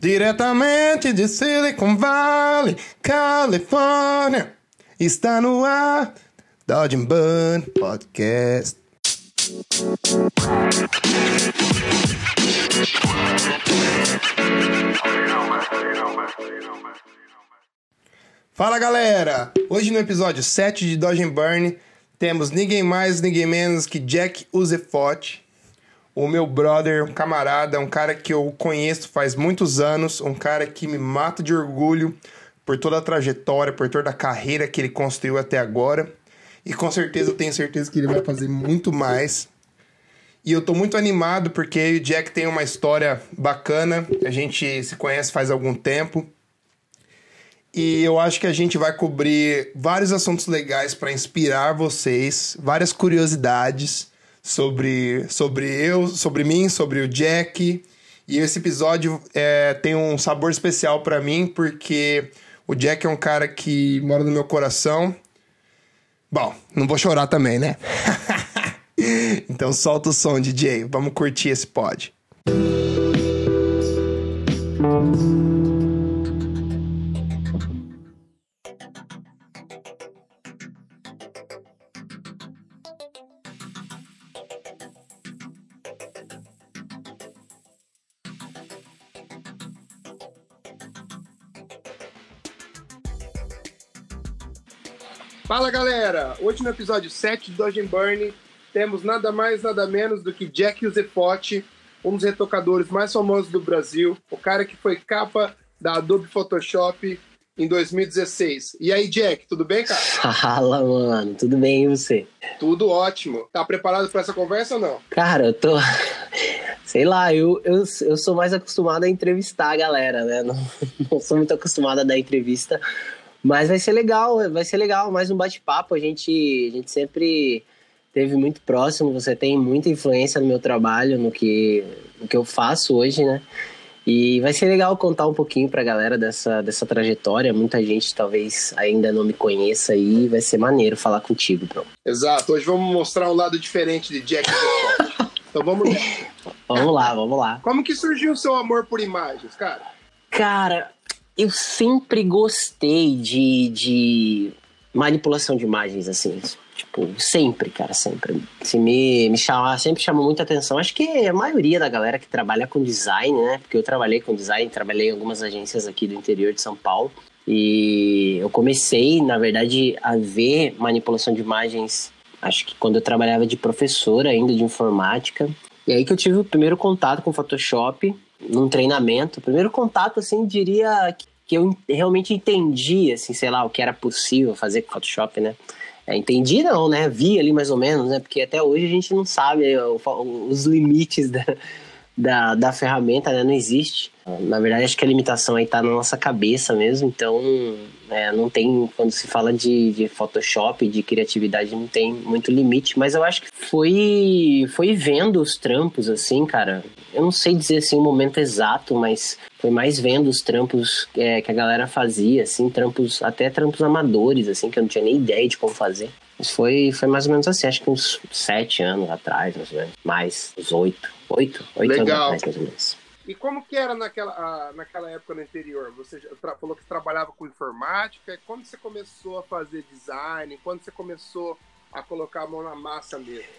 Diretamente de Silicon Valley, Califórnia, está no ar Dodge Burn Podcast. Fala galera! Hoje no episódio 7 de Dodge Burn temos ninguém mais, ninguém menos que Jack Uzefot, o meu brother, um camarada, um cara que eu conheço faz muitos anos, um cara que me mata de orgulho por toda a trajetória, por toda a carreira que ele construiu até agora. E com certeza eu tenho certeza que ele vai fazer muito mais. E eu tô muito animado porque o Jack tem uma história bacana, a gente se conhece faz algum tempo. E eu acho que a gente vai cobrir vários assuntos legais para inspirar vocês, várias curiosidades sobre, sobre eu, sobre mim, sobre o Jack. E esse episódio é, tem um sabor especial para mim porque o Jack é um cara que mora no meu coração. Bom, não vou chorar também, né? então solta o som, DJ. Vamos curtir esse pod. Hoje no episódio 7 de Dodge Burn temos nada mais nada menos do que Jack Uzefotti, um dos retocadores mais famosos do Brasil, o cara que foi capa da Adobe Photoshop em 2016. E aí, Jack, tudo bem, cara? Fala, mano, tudo bem e você? Tudo ótimo. Tá preparado para essa conversa ou não? Cara, eu tô. Sei lá, eu, eu, eu sou mais acostumado a entrevistar a galera, né? Não, não sou muito acostumado a dar entrevista, mas vai ser legal, vai ser legal, mais um bate-papo. A gente, a gente sempre teve muito próximo, você tem muita influência no meu trabalho, no que, no que eu faço hoje, né? E vai ser legal contar um pouquinho pra galera dessa, dessa trajetória. Muita gente talvez ainda não me conheça e vai ser maneiro falar contigo, bro. Exato, hoje vamos mostrar um lado diferente de Jack Então vamos Vamos lá, vamos lá. Como que surgiu o seu amor por imagens, cara? Cara, eu sempre gostei de, de manipulação de imagens, assim. Tipo, sempre, cara, sempre. Se me, me chamar, sempre chamou muita atenção. Acho que a maioria da galera que trabalha com design, né? Porque eu trabalhei com design, trabalhei em algumas agências aqui do interior de São Paulo. E eu comecei, na verdade, a ver manipulação de imagens, acho que quando eu trabalhava de professora ainda de informática. E aí que eu tive o primeiro contato com Photoshop num treinamento. O primeiro contato, assim, diria que eu realmente entendi, assim, sei lá, o que era possível fazer com Photoshop, né? É, entendi não, né? Vi ali mais ou menos, né? Porque até hoje a gente não sabe os limites da, da, da ferramenta, né? Não existe. Na verdade, acho que a limitação aí tá na nossa cabeça mesmo, então é, não tem, quando se fala de, de Photoshop, de criatividade, não tem muito limite, mas eu acho que foi, foi vendo os trampos, assim, cara. Eu não sei dizer assim o momento exato, mas foi mais vendo os trampos é, que a galera fazia, assim, trampos, até trampos amadores, assim, que eu não tinha nem ideia de como fazer. Mas foi, foi mais ou menos assim, acho que uns sete anos atrás, mais ou menos. Mais, uns oito. Oito? Oito Legal. anos atrás, mais ou menos. E como que era naquela, naquela época no interior? Você falou que trabalhava com informática. Quando você começou a fazer design? Quando você começou a colocar a mão na massa mesmo?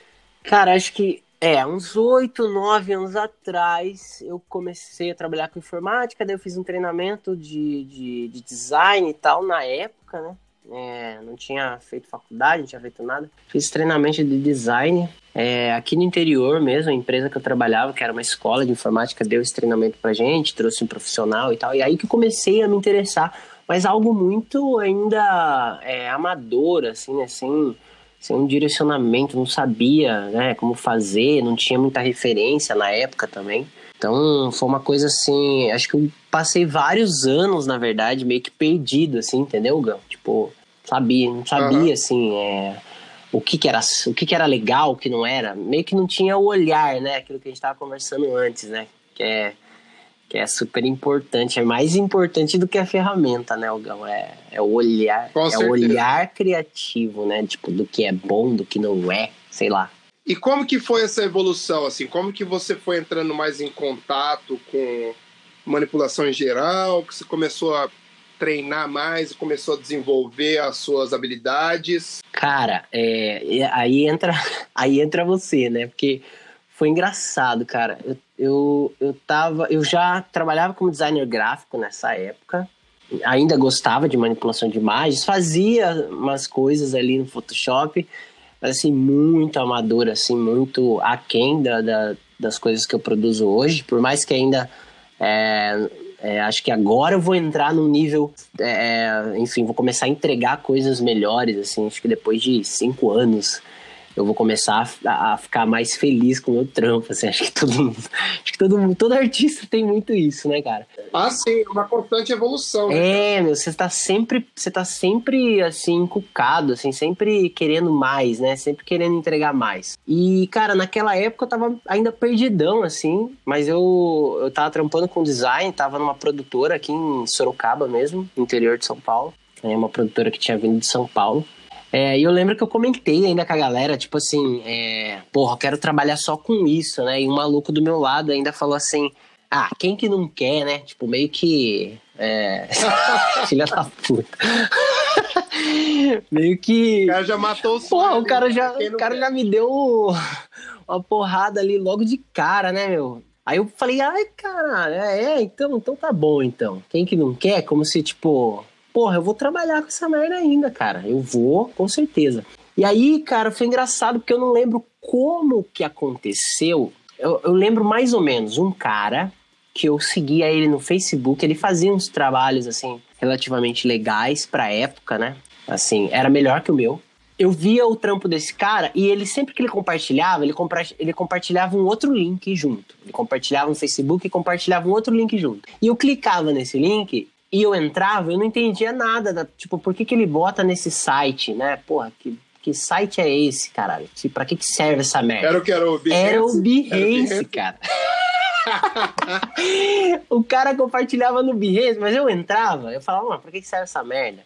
Cara, acho que é, uns oito, nove anos atrás eu comecei a trabalhar com informática, daí eu fiz um treinamento de, de, de design e tal na época, né? É, não tinha feito faculdade, não tinha feito nada. Fiz treinamento de design é, aqui no interior mesmo, a empresa que eu trabalhava, que era uma escola de informática, deu esse treinamento pra gente, trouxe um profissional e tal. E aí que comecei a me interessar, mas algo muito ainda é, amador, assim, né? Sem um direcionamento, não sabia né, como fazer, não tinha muita referência na época também. Então foi uma coisa assim, acho que eu passei vários anos, na verdade, meio que perdido, assim, entendeu, Gão? Tipo, sabia, não sabia, uhum. assim, é, o, que, que, era, o que, que era legal, o que não era. Meio que não tinha o olhar, né? Aquilo que a gente estava conversando antes, né? Que é, que é super importante, é mais importante do que a ferramenta, né, Ogão? É, é o olhar, Com é certeza. o olhar criativo, né? Tipo, do que é bom, do que não é, sei lá. E como que foi essa evolução, assim? Como que você foi entrando mais em contato com manipulação em geral, que você começou a treinar mais e começou a desenvolver as suas habilidades? Cara, é, aí entra aí entra você, né? Porque foi engraçado, cara. Eu, eu, eu tava. Eu já trabalhava como designer gráfico nessa época. Ainda gostava de manipulação de imagens, fazia umas coisas ali no Photoshop, mas assim, muito amador, assim, muito aquém da, da, das coisas que eu produzo hoje, por mais que ainda é, é, acho que agora eu vou entrar num nível, é, enfim, vou começar a entregar coisas melhores, assim, acho que depois de cinco anos eu vou começar a, a, ficar mais feliz com o meu trampo, assim, acho que todo mundo, acho que todo mundo, todo artista tem muito isso, né, cara? Ah, sim, uma constante evolução. Né, é, meu, você tá sempre, você tá sempre, assim, encucado, assim, sempre querendo mais, né, sempre querendo entregar mais. E, cara, naquela época eu tava ainda perdidão, assim, mas eu, eu tava trampando com design, tava numa produtora aqui em Sorocaba mesmo, interior de São Paulo, é uma produtora que tinha vindo de São Paulo. É, e eu lembro que eu comentei ainda com a galera, tipo assim, é, porra, eu quero trabalhar só com isso, né? E um maluco do meu lado ainda falou assim, ah, quem que não quer, né? Tipo, meio que. É... Filha da puta. meio que. O cara já matou o Porra, o cara, já, o cara já me deu uma porrada ali logo de cara, né, meu? Aí eu falei, ai, cara, é, é, então, então tá bom, então. Quem que não quer? Como se, tipo, porra, eu vou trabalhar com essa merda ainda, cara. Eu vou, com certeza. E aí, cara, foi engraçado porque eu não lembro como que aconteceu. Eu, eu lembro mais ou menos um cara que eu seguia ele no Facebook, ele fazia uns trabalhos, assim, relativamente legais pra época, né? Assim, era melhor que o meu. Eu via o trampo desse cara e ele, sempre que ele compartilhava, ele, ele compartilhava um outro link junto. Ele compartilhava no Facebook e compartilhava um outro link junto. E eu clicava nesse link e eu entrava, eu não entendia nada, da, tipo, por que, que ele bota nesse site, né? Porra, que, que site é esse, caralho? Tipo, pra que, que serve essa merda? Era o que era o Behance? Era o Behance, cara. o cara compartilhava no Behance, mas eu entrava, eu falava, mano, pra que, que serve essa merda?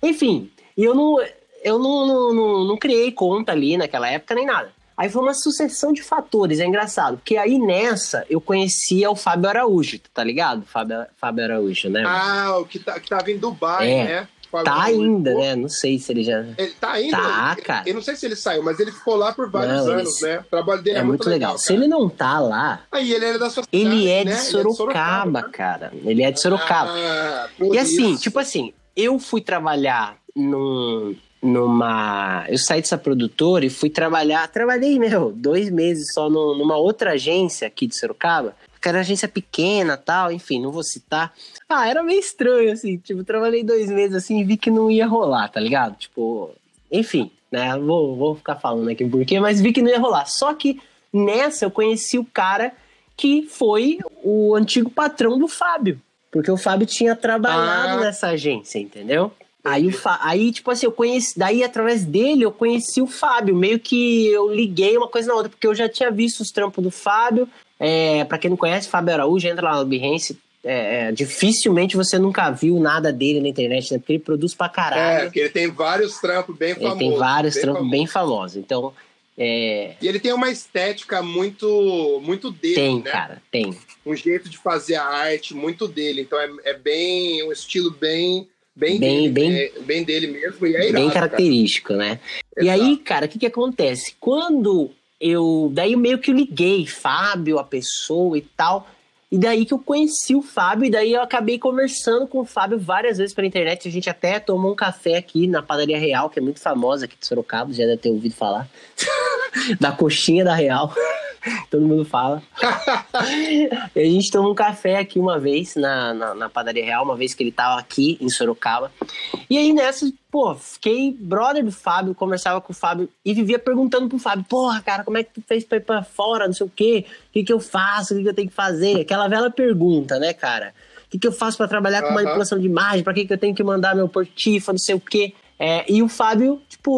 Enfim, e eu não, eu não, não, não, não criei conta ali naquela época nem nada. Aí foi uma sucessão de fatores, é engraçado. Porque aí nessa eu conhecia o Fábio Araújo, tá ligado? Fábio, Fábio Araújo, né? Ah, o que, tá, que tava em Dubai, é. né? Fábio tá Araújo. ainda, né? Não sei se ele já. Ele tá ainda? Tá, cara. Eu não sei se ele saiu, mas ele ficou lá por vários não, anos, né? O trabalho dele é, é muito, muito legal. legal se ele não tá lá. Aí ele era da sua cidade, Ele é de né? Sorocaba, ele é de Sorocaba né? cara. Ele é de Sorocaba. Ah, e assim, isso. tipo assim, eu fui trabalhar num, numa. Eu saí dessa produtora e fui trabalhar. Trabalhei, meu, dois meses só no, numa outra agência aqui de Sorocaba, que era agência pequena tal, enfim, não vou citar. Ah, era meio estranho, assim. Tipo, trabalhei dois meses assim e vi que não ia rolar, tá ligado? Tipo, enfim, né? Vou, vou ficar falando aqui por quê, mas vi que não ia rolar. Só que nessa eu conheci o cara que foi o antigo patrão do Fábio. Porque o Fábio tinha trabalhado ah. nessa agência, entendeu? Aí, o Fa... aí, tipo assim, eu conheci. Daí, através dele, eu conheci o Fábio. Meio que eu liguei uma coisa na outra, porque eu já tinha visto os trampos do Fábio. É, para quem não conhece, Fábio Araújo, entra lá no Behance. É, é, dificilmente você nunca viu nada dele na internet, né? Porque ele produz pra caralho. É, porque ele tem vários trampos bem famosos. Ele tem vários bem trampos famosos. bem famosos. Então. É... E ele tem uma estética muito muito dele, tem, né? cara, tem. Um jeito de fazer a arte muito dele. Então é, é bem. um estilo bem bem, bem, dele, bem, é, bem dele mesmo e é irado, Bem característico, cara. né? Exato. E aí, cara, o que que acontece? Quando eu... Daí meio que eu liguei Fábio, a pessoa e tal... E daí que eu conheci o Fábio, e daí eu acabei conversando com o Fábio várias vezes pela internet. A gente até tomou um café aqui na Padaria Real, que é muito famosa aqui de Sorocaba, já deve ter ouvido falar. da coxinha da Real. todo mundo fala. a gente tomou um café aqui uma vez na, na, na, Padaria Real, uma vez que ele tava aqui em Sorocaba. E aí nessa, pô, fiquei brother do Fábio, conversava com o Fábio e vivia perguntando pro Fábio: porra, cara, como é que tu fez pra ir pra fora? Não sei o quê, o que, que eu faço, o que, que eu tenho que fazer? Aquela velha pergunta, né, cara? O que, que eu faço para trabalhar com manipulação de imagem? Para que, que eu tenho que mandar meu portifa, não sei o quê? É, e o Fábio, tipo,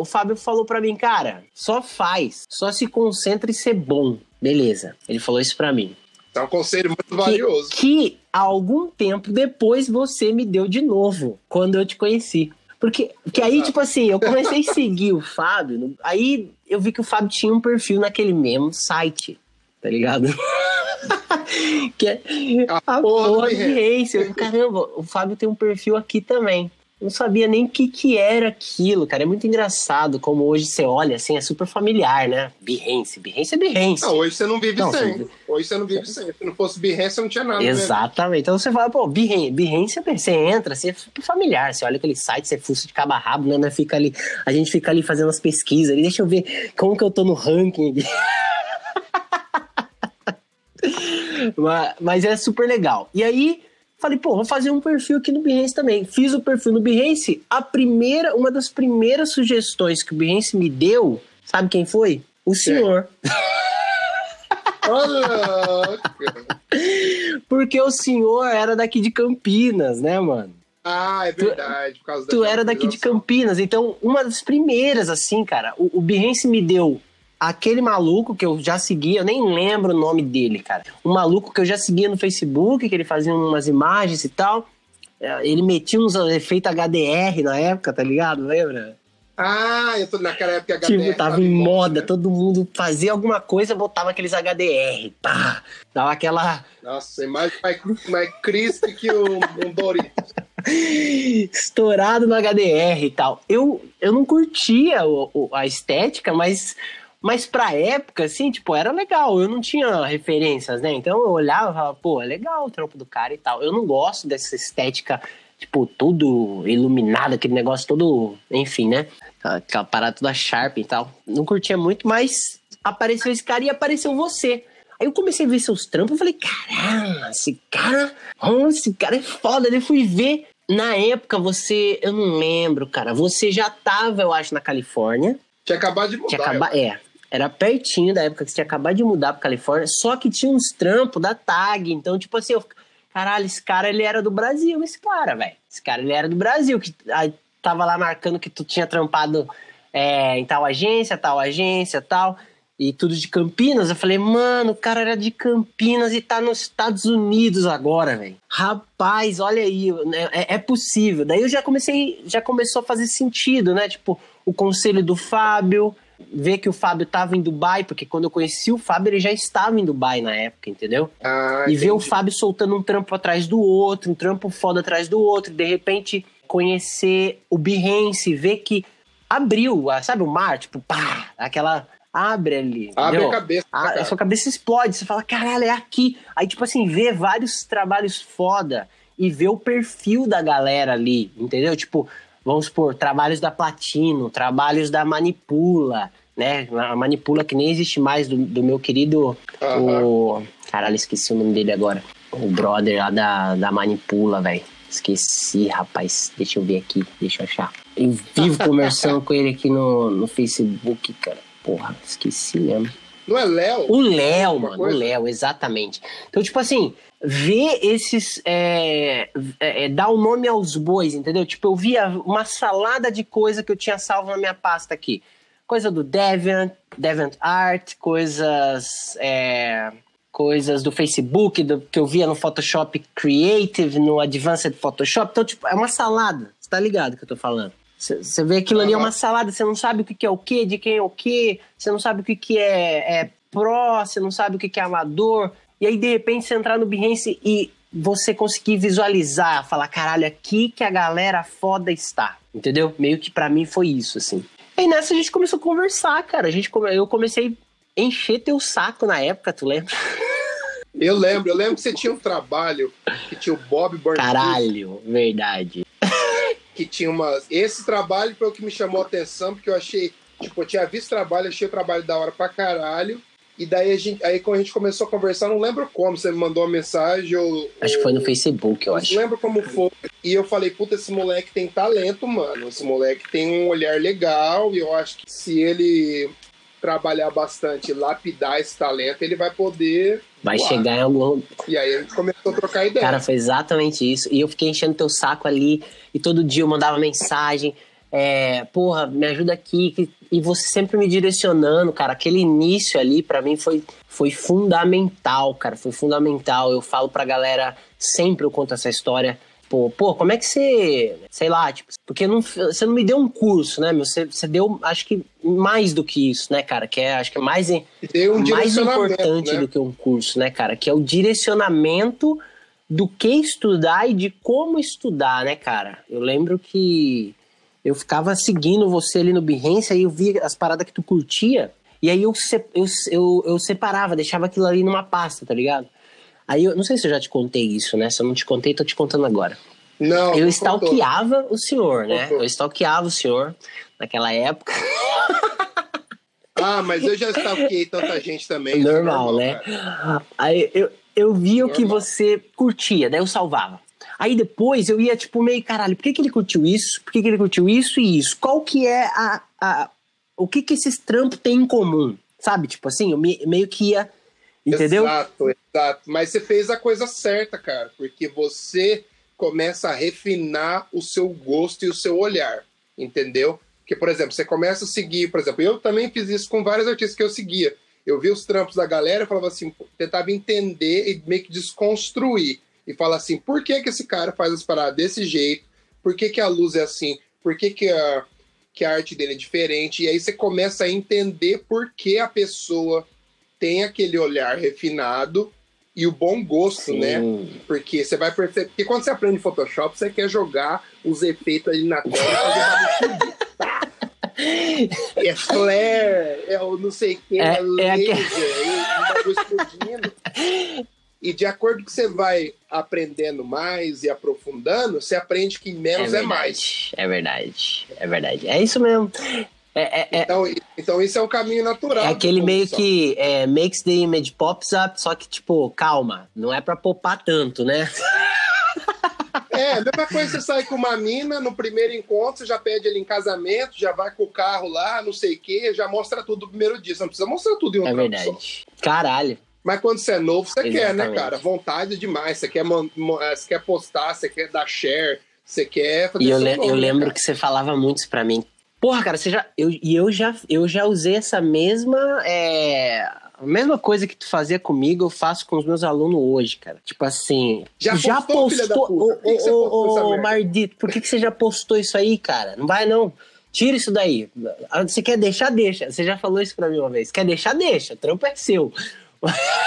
o Fábio falou para mim, cara, só faz, só se concentra em ser bom. Beleza. Ele falou isso para mim. É um conselho muito valioso. Que, que algum tempo depois você me deu de novo, quando eu te conheci. Porque que aí, tipo assim, eu comecei a seguir o Fábio, aí eu vi que o Fábio tinha um perfil naquele mesmo site, tá ligado? que é a, a porra, porra do Behance. Caramba, o Fábio tem um perfil aqui também não sabia nem o que, que era aquilo, cara. É muito engraçado como hoje você olha, assim, é super familiar, né? Behance, Behance é Behance. Não, hoje você não vive não, sem. Você... Hoje você não vive sem. Se não fosse Behance, não tinha nada. Exatamente. Mesmo. Então você fala, pô, Behance, Behance você entra, você é super familiar. Você olha aquele site, você fuça de cabo a rabo, né? Fica ali, a gente fica ali fazendo as pesquisas ali. Deixa eu ver como que eu tô no ranking aqui. mas, mas é super legal. E aí Falei, pô, vou fazer um perfil aqui no Behance também. Fiz o perfil no Behance. A primeira, uma das primeiras sugestões que o Behance me deu, sabe quem foi? O senhor. Olha! Porque o senhor era daqui de Campinas, né, mano? Ah, é verdade. Tu, tu era daqui de Campinas. Então, uma das primeiras, assim, cara, o, o Behance me deu aquele maluco que eu já seguia, eu nem lembro o nome dele, cara. Um maluco que eu já seguia no Facebook, que ele fazia umas imagens e tal. É, ele metia uns efeitos HDR na época, tá ligado? Lembra? Ah, eu tô naquela época HDR. Tipo, tava em moda, né? todo mundo fazia alguma coisa, botava aqueles HDR, pá, dava aquela... Nossa, imagem mais, mais crisp que o, um Doritos. Estourado no HDR e tal. Eu, eu não curtia o, o, a estética, mas mas pra época, assim, tipo, era legal. Eu não tinha referências, né? Então eu olhava e falava, pô, é legal o trampo do cara e tal. Eu não gosto dessa estética, tipo, tudo iluminado, aquele negócio todo, enfim, né? Aquela parada toda sharp e tal. Não curtia muito, mas apareceu esse cara e apareceu você. Aí eu comecei a ver seus trampos e falei, caramba, esse cara, oh, esse cara é foda. Daí fui ver. Na época, você, eu não lembro, cara, você já tava, eu acho, na Califórnia. Tinha acabado de mudar. Tinha acabado, é, era pertinho da época que você tinha acabado de mudar pra Califórnia, só que tinha uns trampos da tag. Então, tipo assim, eu, caralho, esse cara ele era do Brasil, esse cara, velho. Esse cara ele era do Brasil, que aí, tava lá marcando que tu tinha trampado é, em tal agência, tal agência, tal, e tudo de Campinas. Eu falei, mano, o cara era de Campinas e tá nos Estados Unidos agora, velho. Rapaz, olha aí, né, é, é possível. Daí eu já comecei, já começou a fazer sentido, né? Tipo, o conselho do Fábio ver que o Fábio estava em Dubai, porque quando eu conheci o Fábio, ele já estava em Dubai na época, entendeu? Ah, e ver o Fábio soltando um trampo atrás do outro, um trampo foda atrás do outro, de repente conhecer o Behance, ver que abriu, sabe o mar, tipo, pá, aquela abre ali. Abre entendeu? a cabeça. A, a, sua cabeça explode, você fala, caralho, é aqui. Aí, tipo assim, ver vários trabalhos foda e ver o perfil da galera ali, entendeu? Tipo, vamos supor, trabalhos da Platino, trabalhos da Manipula, né? A Manipula que nem existe mais, do, do meu querido. Uhum. O. Caralho, esqueci o nome dele agora. O brother lá da, da Manipula, velho. Esqueci, rapaz. Deixa eu ver aqui, deixa eu achar. Eu vivo conversando com ele aqui no, no Facebook, cara. Porra, esqueci mesmo. Não é Léo? O Léo, mano, coisa? o Léo, exatamente. Então, tipo assim, ver esses. É, é, é, dar o nome aos bois, entendeu? Tipo, eu via uma salada de coisa que eu tinha salvo na minha pasta aqui. Coisa do Deviant, Deviant Art, coisas. É, coisas do Facebook, do, que eu via no Photoshop Creative, no Advanced Photoshop. Então, tipo, é uma salada. Você tá ligado que eu tô falando? Você vê aquilo ali é uma salada, você não sabe o que é o que, de quem é o que, você não sabe o que é, é pró, você não sabe o que é amador. E aí, de repente, você entrar no Behance e você conseguir visualizar, falar, caralho, aqui que a galera foda está. Entendeu? Meio que para mim foi isso, assim. E nessa a gente começou a conversar, cara. A gente, eu comecei a encher teu saco na época, tu lembra? Eu lembro, eu lembro que você tinha um trabalho que tinha o Bob Burns. Caralho, verdade. Que tinha uma. Esse trabalho foi o que me chamou a atenção, porque eu achei. Tipo, eu tinha visto trabalho, achei o trabalho da hora pra caralho. E daí a gente, aí quando a gente começou a conversar, não lembro como, você me mandou uma mensagem ou. Acho que foi no Facebook, eu acho. Não lembro como foi. E eu falei, puta, esse moleque tem talento, mano. Esse moleque tem um olhar legal. E eu acho que se ele trabalhar bastante, lapidar esse talento, ele vai poder. Vai voar. chegar em algum. E aí a gente começou a trocar ideia. Cara, foi exatamente isso. E eu fiquei enchendo teu saco ali. E todo dia eu mandava mensagem é, porra, me ajuda aqui. E você sempre me direcionando, cara. Aquele início ali, para mim, foi, foi fundamental, cara. Foi fundamental. Eu falo pra galera, sempre eu conto essa história. Tipo, pô, como é que você. Sei lá, tipo, porque não, você não me deu um curso, né, meu? Você, você deu, acho que mais do que isso, né, cara? Que é, acho que é mais, um mais importante né? do que um curso, né, cara? Que é o direcionamento do que estudar e de como estudar, né, cara? Eu lembro que eu ficava seguindo você ali no Behance, aí eu via as paradas que tu curtia, e aí eu, eu, eu, eu separava, deixava aquilo ali numa pasta, tá ligado? Aí eu não sei se eu já te contei isso, né? Se eu não te contei, tô te contando agora. Não. Eu stalkeava contou. o senhor, né? Eu stalkeava o senhor naquela época. Ah, mas eu já stalkeei tanta gente também. Normal, normal né? Cara. Aí eu, eu via o que você curtia, daí eu salvava. Aí depois eu ia, tipo, meio, caralho, por que, que ele curtiu isso? Por que, que ele curtiu isso e isso? Qual que é a. a o que que esses trampos têm em comum? Sabe? Tipo assim, eu me, meio que ia. Entendeu? Exato, exato. Mas você fez a coisa certa, cara, porque você começa a refinar o seu gosto e o seu olhar, entendeu? Porque, por exemplo, você começa a seguir, por exemplo, eu também fiz isso com vários artistas que eu seguia eu vi os trampos da galera e falava assim, tentava entender e meio que desconstruir. E falar assim, por que, que esse cara faz as paradas desse jeito? Por que, que a luz é assim? Por que, que, a, que a arte dele é diferente? E aí você começa a entender por que a pessoa tem aquele olhar refinado e o bom gosto, Sim. né? Porque você vai perceber. Porque quando você aprende Photoshop, você quer jogar os efeitos ali na tela fazer é flare, é o não sei o que, é, é laser, é que... explodindo. E de acordo que você vai aprendendo mais e aprofundando, você aprende que menos é, é mais. É verdade, é verdade. É isso mesmo. É, é, é, então, então, isso é o caminho natural. É aquele meio que é, makes the image pops up, só que, tipo, calma, não é pra popar tanto, né? É, a mesma coisa você sai com uma mina, no primeiro encontro, você já pede ele em casamento, já vai com o carro lá, não sei o quê, já mostra tudo no primeiro dia. Você não precisa mostrar tudo em um É verdade. Só. Caralho. Mas quando você é novo, você Exatamente. quer, né, cara? Vontade demais. Você quer, é, você quer postar, você quer dar share, você quer fazer E eu, le nome, eu lembro cara. que você falava muito isso pra mim. Porra, cara, você já. Eu, e eu já, eu já usei essa mesma. É, a mesma coisa que tu fazia comigo, eu faço com os meus alunos hoje, cara. Tipo assim. Já, já postou. Ô, ô, Mardito, por que, que você já postou isso aí, cara? Não vai, não. Tira isso daí. Você quer deixar, deixa. Você já falou isso pra mim uma vez. Quer deixar, deixa. O trampo é seu.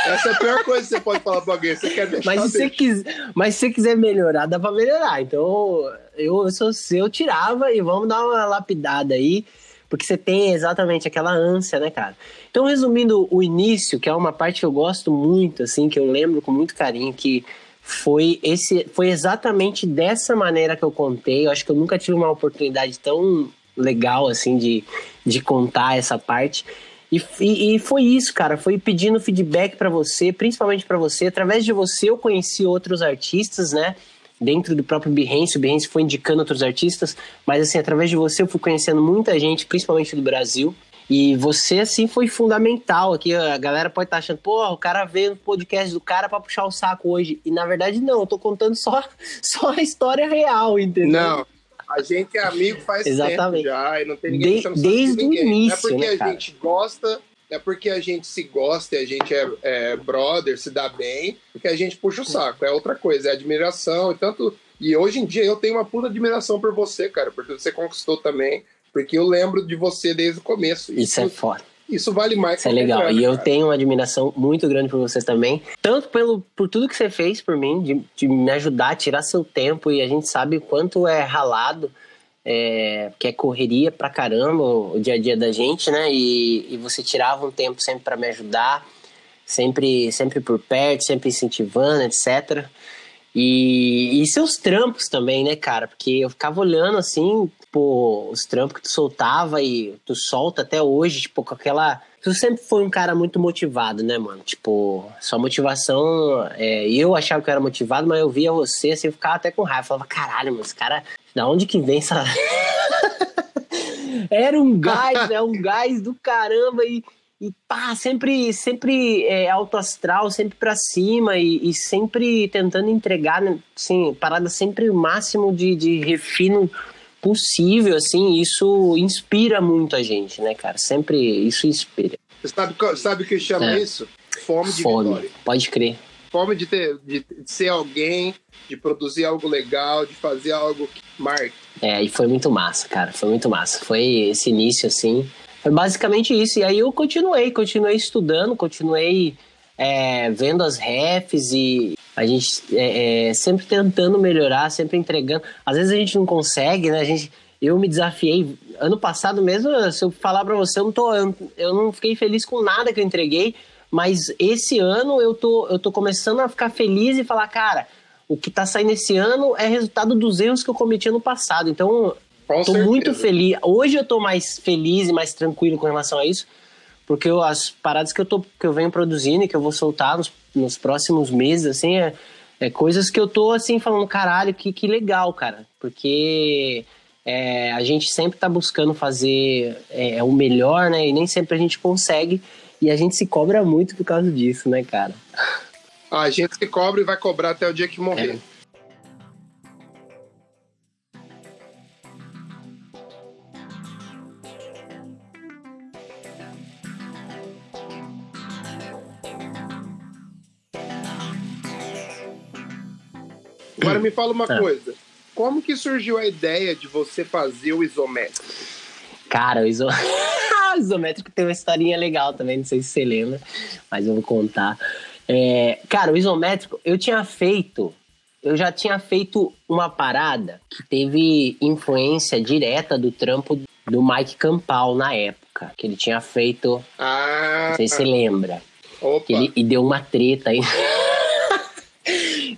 Essa é a pior coisa que você pode falar pra alguém. Você quer deixar, mas se. Você quiser, mas se você quiser melhorar, dá pra melhorar. Então, eu, se eu, se eu tirava e vamos dar uma lapidada aí porque você tem exatamente aquela ânsia, né, cara? Então, resumindo o início, que é uma parte que eu gosto muito, assim, que eu lembro com muito carinho, que foi esse foi exatamente dessa maneira que eu contei. Eu acho que eu nunca tive uma oportunidade tão legal assim de, de contar essa parte. E, e, foi isso, cara. Foi pedindo feedback para você, principalmente para você. Através de você eu conheci outros artistas, né? dentro do próprio Behance, o Behance foi indicando outros artistas, mas assim, através de você eu fui conhecendo muita gente, principalmente do Brasil, e você, assim, foi fundamental aqui. A galera pode estar tá achando, pô, o cara veio no podcast do cara para puxar o saco hoje. E na verdade, não, eu tô contando só, só a história real, entendeu? Não, a gente é amigo faz Exatamente. tempo já e não tem ninguém de, Desde o início, Não é porque né, a cara? gente gosta é porque a gente se gosta e a gente é, é, brother, se dá bem, porque a gente puxa o saco. É outra coisa, é admiração. E tanto. E hoje em dia eu tenho uma puta admiração por você, cara, porque você conquistou também. Porque eu lembro de você desde o começo. Isso, isso é foda. Isso vale mais. Isso é legal. Grana, e eu tenho uma admiração muito grande por você também. Tanto pelo, por tudo que você fez por mim, de, de me ajudar a tirar seu tempo. E a gente sabe o quanto é ralado é, que é correria pra caramba o dia a dia da gente, né? E, e você tirava um tempo sempre para me ajudar, sempre, sempre por perto, sempre incentivando, etc. E, e seus trampos também, né, cara? Porque eu ficava olhando assim, pô, os trampos que tu soltava e tu solta até hoje, tipo, com aquela. Tu sempre foi um cara muito motivado, né, mano? Tipo, sua motivação. É, eu achava que eu era motivado, mas eu via você, assim, eu ficava até com raiva. Eu falava, caralho, mano, esse cara da onde que vem essa. Era um gás, é um gás do caramba e, e pá, sempre, sempre é, alto astral, sempre pra cima e, e sempre tentando entregar, né, assim, parada sempre o máximo de, de refino possível, assim, isso inspira muito a gente, né, cara? Sempre isso inspira. Sabe, sabe o que chama é. isso? Fome de Fome. vitória. Pode crer. fome de, ter, de ser alguém, de produzir algo legal, de fazer algo que marque. É, e foi muito massa, cara. Foi muito massa. Foi esse início, assim. Foi basicamente isso. E aí eu continuei, continuei estudando, continuei é, vendo as refs e a gente é, é, sempre tentando melhorar, sempre entregando. Às vezes a gente não consegue, né? A gente, eu me desafiei. Ano passado mesmo, se eu falar pra você, eu não, tô, eu não fiquei feliz com nada que eu entreguei. Mas esse ano eu tô, eu tô começando a ficar feliz e falar, cara, o que tá saindo esse ano é resultado dos erros que eu cometi ano passado. Então, com tô certeza. muito feliz. Hoje eu tô mais feliz e mais tranquilo com relação a isso, porque eu, as paradas que eu, tô, que eu venho produzindo e que eu vou soltar nos, nos próximos meses, assim, é, é coisas que eu tô, assim, falando, caralho, que, que legal, cara. Porque é, a gente sempre tá buscando fazer é, é o melhor, né? E nem sempre a gente consegue. E a gente se cobra muito por causa disso, né, cara? A gente se cobra e vai cobrar até o dia que morrer. É. Agora me fala uma é. coisa. Como que surgiu a ideia de você fazer o isométrico? Cara, o isométrico. o isométrico tem uma historinha legal também, não sei se você lembra, mas eu vou contar. É, cara, o isométrico, eu tinha feito, eu já tinha feito uma parada que teve influência direta do trampo do Mike Campal na época, que ele tinha feito. Ah, não sei se você lembra. Opa. Ele, e deu uma treta aí.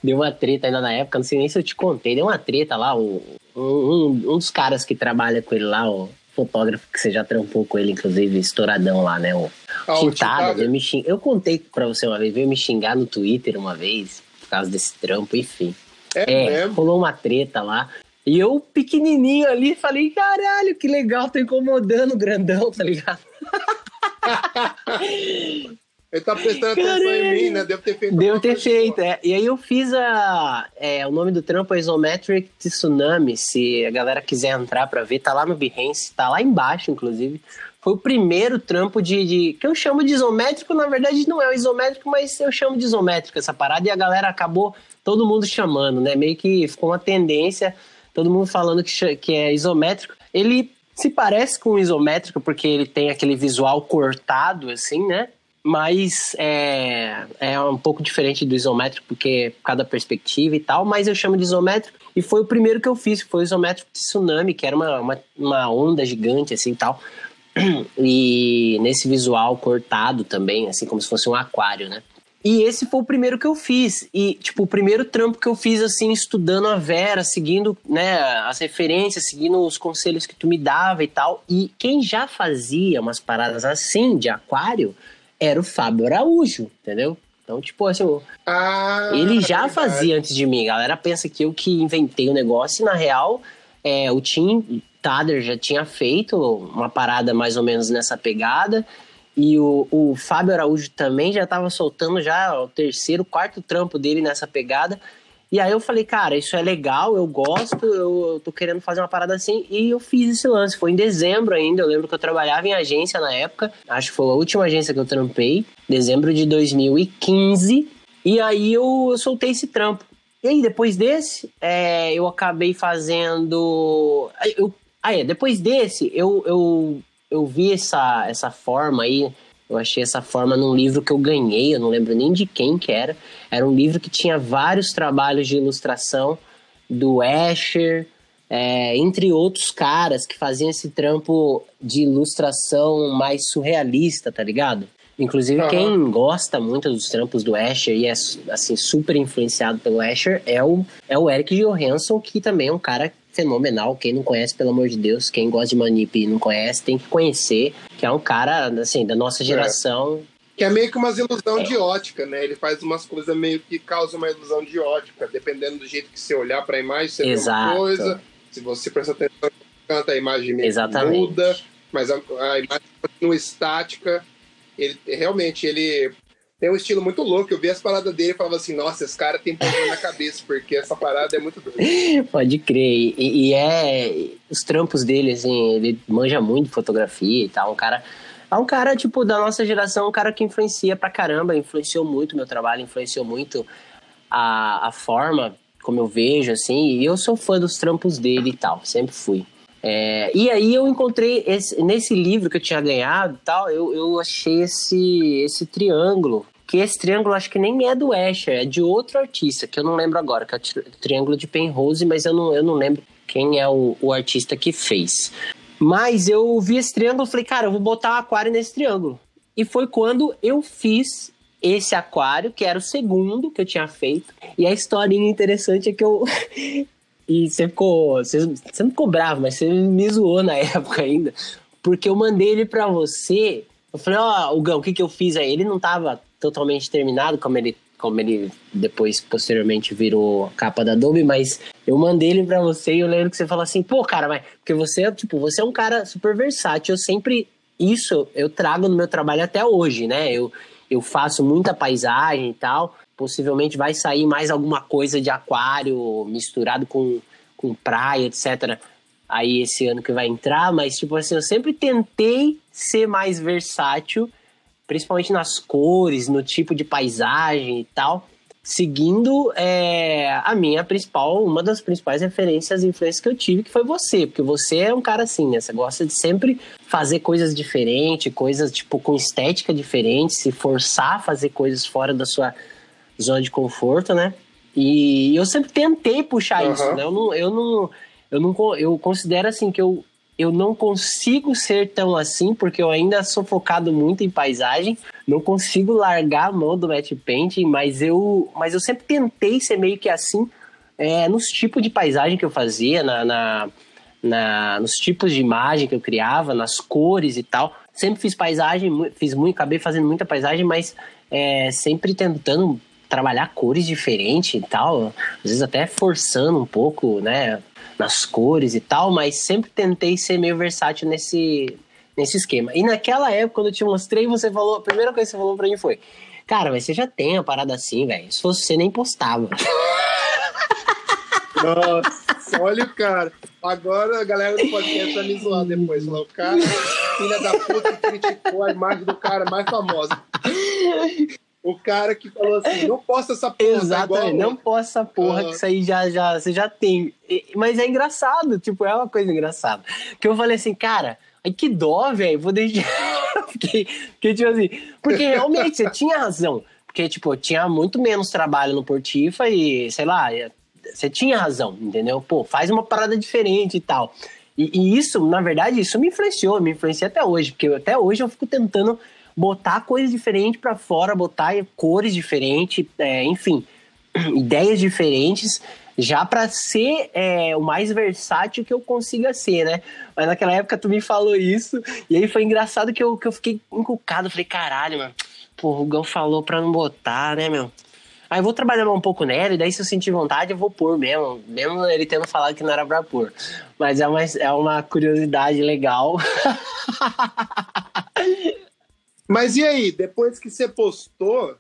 deu uma treta ainda na época, não sei nem se eu te contei, deu uma treta lá, um, um, um dos caras que trabalha com ele lá, o fotógrafo que você já trampou com ele, inclusive, estouradão lá, né? O ah, Tintado, me xing... eu contei pra você uma vez, veio me xingar no Twitter uma vez, por causa desse trampo, enfim. É, é rolou uma treta lá. E eu, pequenininho ali, falei, caralho, que legal, tô incomodando o grandão, tá ligado? Ele tá prestando Caramba. atenção em mim, né? Deve ter feito. Deve ter feito, é. E aí eu fiz a. É, o nome do trampo é Isometric Tsunami. Se a galera quiser entrar pra ver, tá lá no Behance, tá lá embaixo, inclusive. Foi o primeiro trampo de, de, que eu chamo de isométrico, na verdade não é o isométrico, mas eu chamo de isométrico essa parada, e a galera acabou todo mundo chamando, né? Meio que ficou uma tendência, todo mundo falando que, que é isométrico. Ele se parece com o isométrico porque ele tem aquele visual cortado, assim, né? Mas é, é um pouco diferente do isométrico, porque cada perspectiva e tal, mas eu chamo de isométrico, e foi o primeiro que eu fiz, foi o isométrico de tsunami, que era uma, uma, uma onda gigante, assim, tal, e nesse visual cortado também, assim, como se fosse um aquário, né? E esse foi o primeiro que eu fiz. E, tipo, o primeiro trampo que eu fiz, assim, estudando a Vera, seguindo, né, as referências, seguindo os conselhos que tu me dava e tal. E quem já fazia umas paradas assim, de aquário, era o Fábio Araújo, entendeu? Então, tipo assim, ah, ele já fazia antes de mim. A galera pensa que eu que inventei o negócio, e na real, é, o Tim Tader já tinha feito uma parada mais ou menos nessa pegada. E o, o Fábio Araújo também já estava soltando já o terceiro, quarto trampo dele nessa pegada. E aí eu falei, cara, isso é legal, eu gosto, eu, tô querendo fazer uma parada assim. E eu fiz esse lance. Foi em dezembro ainda. Eu lembro que eu trabalhava em agência na época. Acho que foi a última agência que eu trampei. Dezembro de 2015. E aí eu, soltei esse trampo. E aí, depois desse, é, eu acabei fazendo. Eu, depois desse, eu, eu, eu vi essa, essa forma aí eu achei essa forma num livro que eu ganhei, eu não lembro nem de quem que era. Era um livro que tinha vários trabalhos de ilustração do Escher, é, entre outros caras que faziam esse trampo de ilustração mais surrealista, tá ligado? Inclusive, uhum. quem gosta muito dos trampos do Escher e é assim, super influenciado pelo Escher é o, é o Eric Johansson, que também é um cara fenomenal. Quem não conhece, pelo amor de Deus, quem gosta de Manip e não conhece, tem que conhecer, que é um cara, assim, da nossa é. geração. É. Que é meio que uma ilusão é. de ótica, né? Ele faz umas coisas meio que causam uma ilusão de ótica, dependendo do jeito que você olhar para a imagem, você Exato. vê uma coisa. Se você prestar atenção, canta a imagem meio Exatamente. muda, mas a, a imagem continua estática. Ele realmente ele tem um estilo muito louco. Eu vi as paradas dele e falava assim, nossa, esse cara tem problema na cabeça, porque essa parada é muito doida. Pode crer. E, e, é. Os trampos dele, assim, ele manja muito fotografia e tal. Um cara. É um cara, tipo, da nossa geração, um cara que influencia pra caramba, influenciou muito meu trabalho, influenciou muito a, a forma como eu vejo, assim, e eu sou fã dos trampos dele e tal, sempre fui. É, e aí eu encontrei, esse, nesse livro que eu tinha ganhado tal, eu, eu achei esse, esse triângulo, que esse triângulo acho que nem é do Escher, é de outro artista, que eu não lembro agora, que é o Triângulo de Penrose, mas eu não, eu não lembro quem é o, o artista que fez. Mas eu vi esse triângulo e falei, cara, eu vou botar um aquário nesse triângulo. E foi quando eu fiz esse aquário, que era o segundo que eu tinha feito. E a historinha interessante é que eu. e você ficou. Você, você não ficou bravo, mas você me zoou na época ainda. Porque eu mandei ele pra você. Eu falei, ó, oh, Gão, o que, que eu fiz aí? Ele não tava totalmente terminado, como ele como ele depois, posteriormente, virou capa da Adobe, mas eu mandei ele pra você e eu lembro que você falou assim, pô, cara, mas. Porque você, tipo, você é um cara super versátil. Eu sempre. Isso eu trago no meu trabalho até hoje, né? Eu, eu faço muita paisagem e tal. Possivelmente vai sair mais alguma coisa de aquário misturado com, com praia, etc. Aí esse ano que vai entrar, mas tipo assim, eu sempre tentei ser mais versátil principalmente nas cores, no tipo de paisagem e tal, seguindo é, a minha principal, uma das principais referências e influências que eu tive, que foi você, porque você é um cara assim, né? Você gosta de sempre fazer coisas diferentes, coisas tipo com estética diferente, se forçar a fazer coisas fora da sua zona de conforto, né? E eu sempre tentei puxar uhum. isso, né? Eu não, eu não, eu não, eu considero assim que eu eu não consigo ser tão assim, porque eu ainda sou focado muito em paisagem, não consigo largar a mão do matte painting, mas eu, mas eu sempre tentei ser meio que assim é, nos tipos de paisagem que eu fazia, na, na, na, nos tipos de imagem que eu criava, nas cores e tal. Sempre fiz paisagem, fiz muito, acabei fazendo muita paisagem, mas é, sempre tentando trabalhar cores diferentes e tal, às vezes até forçando um pouco, né, nas cores e tal, mas sempre tentei ser meio versátil nesse, nesse esquema. E naquela época, quando eu te mostrei, você falou, a primeira coisa que você falou pra mim foi: Cara, mas você já tem a parada assim, velho. Se fosse você, nem postava. Nossa, olha o cara. Agora a galera do podcast vai me zoar depois. Falou, o cara, filha da puta, criticou a imagem do cara mais famosa. O cara que falou assim, não posta essa porra. Tá Exatamente, tá não posta essa porra, que isso aí já, já, você já tem. Mas é engraçado, tipo, é uma coisa engraçada. Que eu falei assim, cara, ai que dó, velho, vou deixar. porque, porque, tipo assim, porque realmente você tinha razão. Porque, tipo, tinha muito menos trabalho no Portifa e, sei lá, você tinha razão, entendeu? Pô, faz uma parada diferente e tal. E, e isso, na verdade, isso me influenciou, me influencia até hoje, porque até hoje eu fico tentando botar coisas diferentes para fora, botar cores diferentes, é, enfim, ideias diferentes, já para ser é, o mais versátil que eu consiga ser, né? Mas naquela época tu me falou isso, e aí foi engraçado que eu, que eu fiquei encucado, falei, caralho, mano, pô, o Gão falou pra não botar, né, meu? Aí eu vou trabalhando um pouco nela, e daí se eu sentir vontade, eu vou pôr mesmo. Mesmo ele tendo falado que não era pra pôr. Mas é uma, é uma curiosidade legal. Mas e aí, depois que você postou,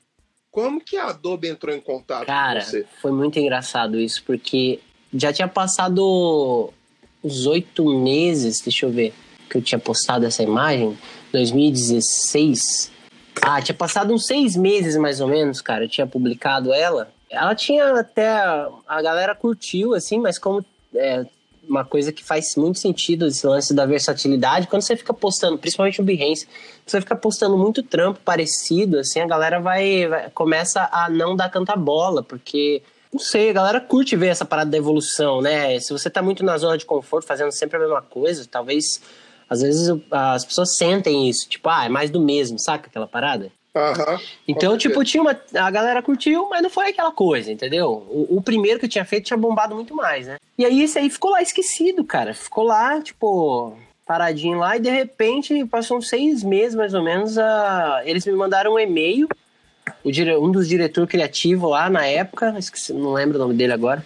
como que a Adobe entrou em contato Cara, com você? foi muito engraçado isso, porque já tinha passado uns oito meses, deixa eu ver, que eu tinha postado essa imagem, 2016. Ah, tinha passado uns seis meses mais ou menos, cara, eu tinha publicado ela. Ela tinha até. A galera curtiu, assim, mas como é, uma coisa que faz muito sentido esse lance da versatilidade. Quando você fica postando, principalmente o Behance, você fica postando muito trampo parecido, assim, a galera vai, vai começa a não dar tanta bola, porque não sei, a galera curte ver essa parada da evolução, né? Se você tá muito na zona de conforto, fazendo sempre a mesma coisa, talvez às vezes as pessoas sentem isso, tipo, ah, é mais do mesmo, saca aquela parada? Uhum, então, tipo, tinha uma. A galera curtiu, mas não foi aquela coisa, entendeu? O, o, primeiro que eu tinha feito tinha bombado muito mais, né? E aí esse aí ficou lá esquecido, cara. Ficou lá, tipo, paradinho lá, e de repente, passou uns seis meses mais ou menos, a... eles me mandaram um e-mail. Dire... Um dos diretores criativos lá na época, esqueci, não lembro o nome dele agora,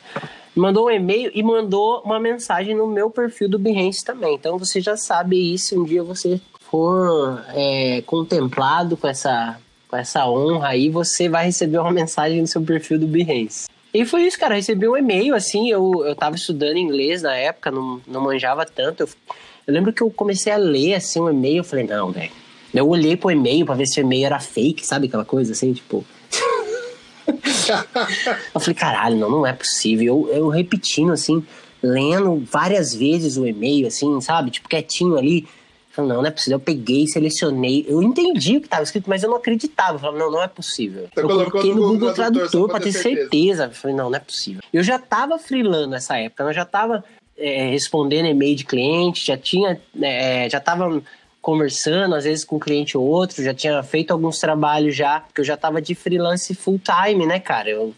mandou um e-mail e mandou uma mensagem no meu perfil do Behance também. Então você já sabe isso, um dia você for é, contemplado com essa, com essa honra aí, você vai receber uma mensagem no seu perfil do Behance. E foi isso, cara. Eu recebi um e-mail, assim, eu, eu tava estudando inglês na época, não, não manjava tanto. Eu, eu lembro que eu comecei a ler, assim, um e-mail, eu falei, não, velho, Eu olhei pro e-mail pra ver se o e-mail era fake, sabe aquela coisa assim, tipo. eu falei, caralho, não, não é possível. Eu, eu repetindo assim, lendo várias vezes o e-mail, assim, sabe? Tipo, quietinho ali. Falei, não, não é possível. Eu peguei, selecionei. Eu entendi o que estava escrito, mas eu não acreditava. Eu falei, não, não é possível. Você eu coloquei no Google Tradutor, pra ter certeza. Eu falei, não, não é possível. Eu já tava freelando nessa época, eu já tava é, respondendo e-mail de cliente, já tinha, é, já tava conversando, às vezes com um cliente ou outro, já tinha feito alguns trabalhos já, porque eu já tava de freelance full time, né, cara? Eu,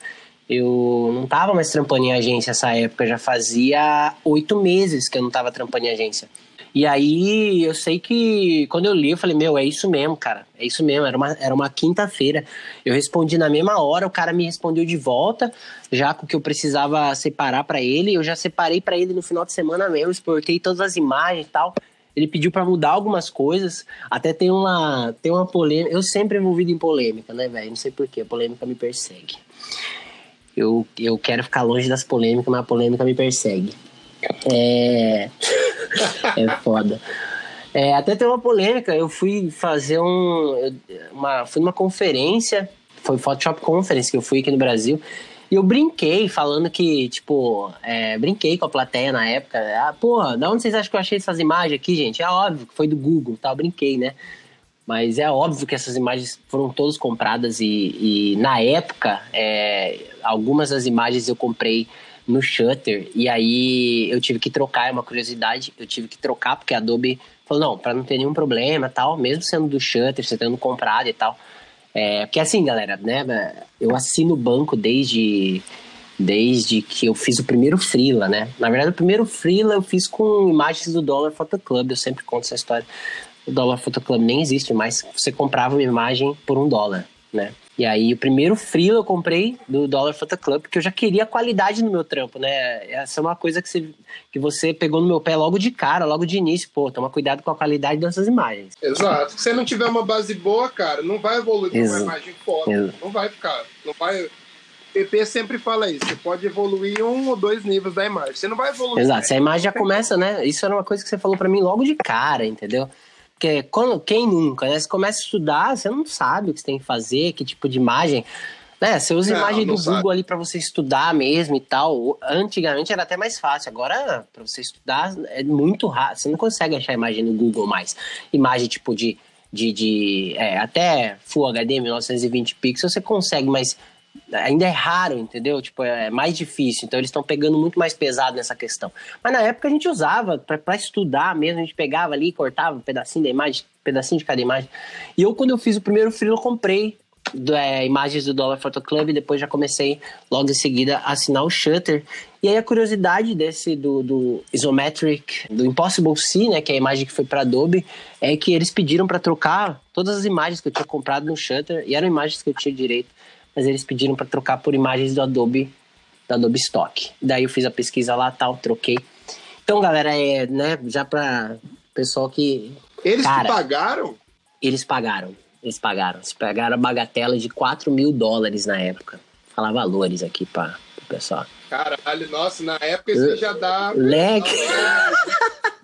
eu não tava mais trampando em agência essa época, já fazia oito meses que eu não tava trampando em agência. E aí eu sei que quando eu li, eu falei, meu, é isso mesmo, cara. É isso mesmo. Era uma, era uma quinta-feira. Eu respondi na mesma hora, o cara me respondeu de volta, já com o que eu precisava separar para ele. Eu já separei para ele no final de semana mesmo, exportei todas as imagens e tal. Ele pediu para mudar algumas coisas. Até tem uma, tem uma polêmica. Eu sempre envolvido em polêmica, né, velho? Não sei porquê. A polêmica me persegue. Eu, eu quero ficar longe das polêmicas, mas a polêmica me persegue. É. é foda. É, até tem uma polêmica. Eu fui fazer um. Uma, fui numa conferência. Foi Photoshop Conference que eu fui aqui no Brasil. E eu brinquei falando que, tipo, é, brinquei com a plateia na época. Ah, porra, da onde vocês acham que eu achei essas imagens aqui, gente? É óbvio que foi do Google, tá? Eu brinquei, né? Mas é óbvio que essas imagens foram todas compradas e, e na época, é, algumas das imagens eu comprei no Shutter e aí eu tive que trocar, é uma curiosidade, eu tive que trocar porque a Adobe falou, não, para não ter nenhum problema tal, mesmo sendo do Shutter, você tendo comprado e tal. É, porque assim, galera, né, eu assino o banco desde desde que eu fiz o primeiro freela, né? Na verdade, o primeiro freela eu fiz com imagens do Dollar Photo Club, eu sempre conto essa história. O Dollar Photo Club nem existe mais, você comprava uma imagem por um dólar, né? E aí, o primeiro freela eu comprei do Dollar Photo Club, porque eu já queria qualidade no meu trampo, né? Essa é uma coisa que você, que você pegou no meu pé logo de cara, logo de início. Pô, toma cuidado com a qualidade dessas imagens. Exato. Se você não tiver uma base boa, cara, não vai evoluir com uma imagem foda. Exato. Não vai ficar. Não vai. PP sempre fala isso. Você pode evoluir um ou dois níveis da imagem. Você não vai evoluir. Exato. Se a imagem já começa, né? Isso era uma coisa que você falou para mim logo de cara, entendeu? Porque quem nunca, né? Você começa a estudar, você não sabe o que você tem que fazer, que tipo de imagem. Né? Você usa Não, imagem não do sabe. Google ali para você estudar mesmo e tal. Antigamente era até mais fácil. Agora, para você estudar, é muito raro. Você não consegue achar imagem no Google mais. Imagem tipo de. de, de é, até Full HD 1920 pixels você consegue, mas ainda é raro, entendeu? Tipo, é mais difícil. Então eles estão pegando muito mais pesado nessa questão. Mas na época a gente usava para estudar mesmo, a gente pegava ali, cortava um pedacinho da imagem, um pedacinho de cada imagem. E eu, quando eu fiz o primeiro freela, eu comprei do- é, imagens do Dollar Photo Club e depois já comecei logo em seguida a assinar o Shutter. E aí a curiosidade desse do, do Isometric, do Impossible C, né, que é a imagem que foi para Adobe, é que eles pediram para trocar todas as imagens que eu tinha comprado no Shutter e eram imagens que eu tinha direito, mas eles pediram para trocar por imagens do Adobe, do Adobe Stock. Daí eu fiz a pesquisa lá, tal, troquei. Então, galera, é, né, já para pessoal que Eles Cara. que pagaram? eles pagaram. Eles pagaram. Eles pagaram a bagatela de 4 mil dólares na época. Falar valores aqui para o pessoal. Caralho, nossa, na época isso já dá. Leque.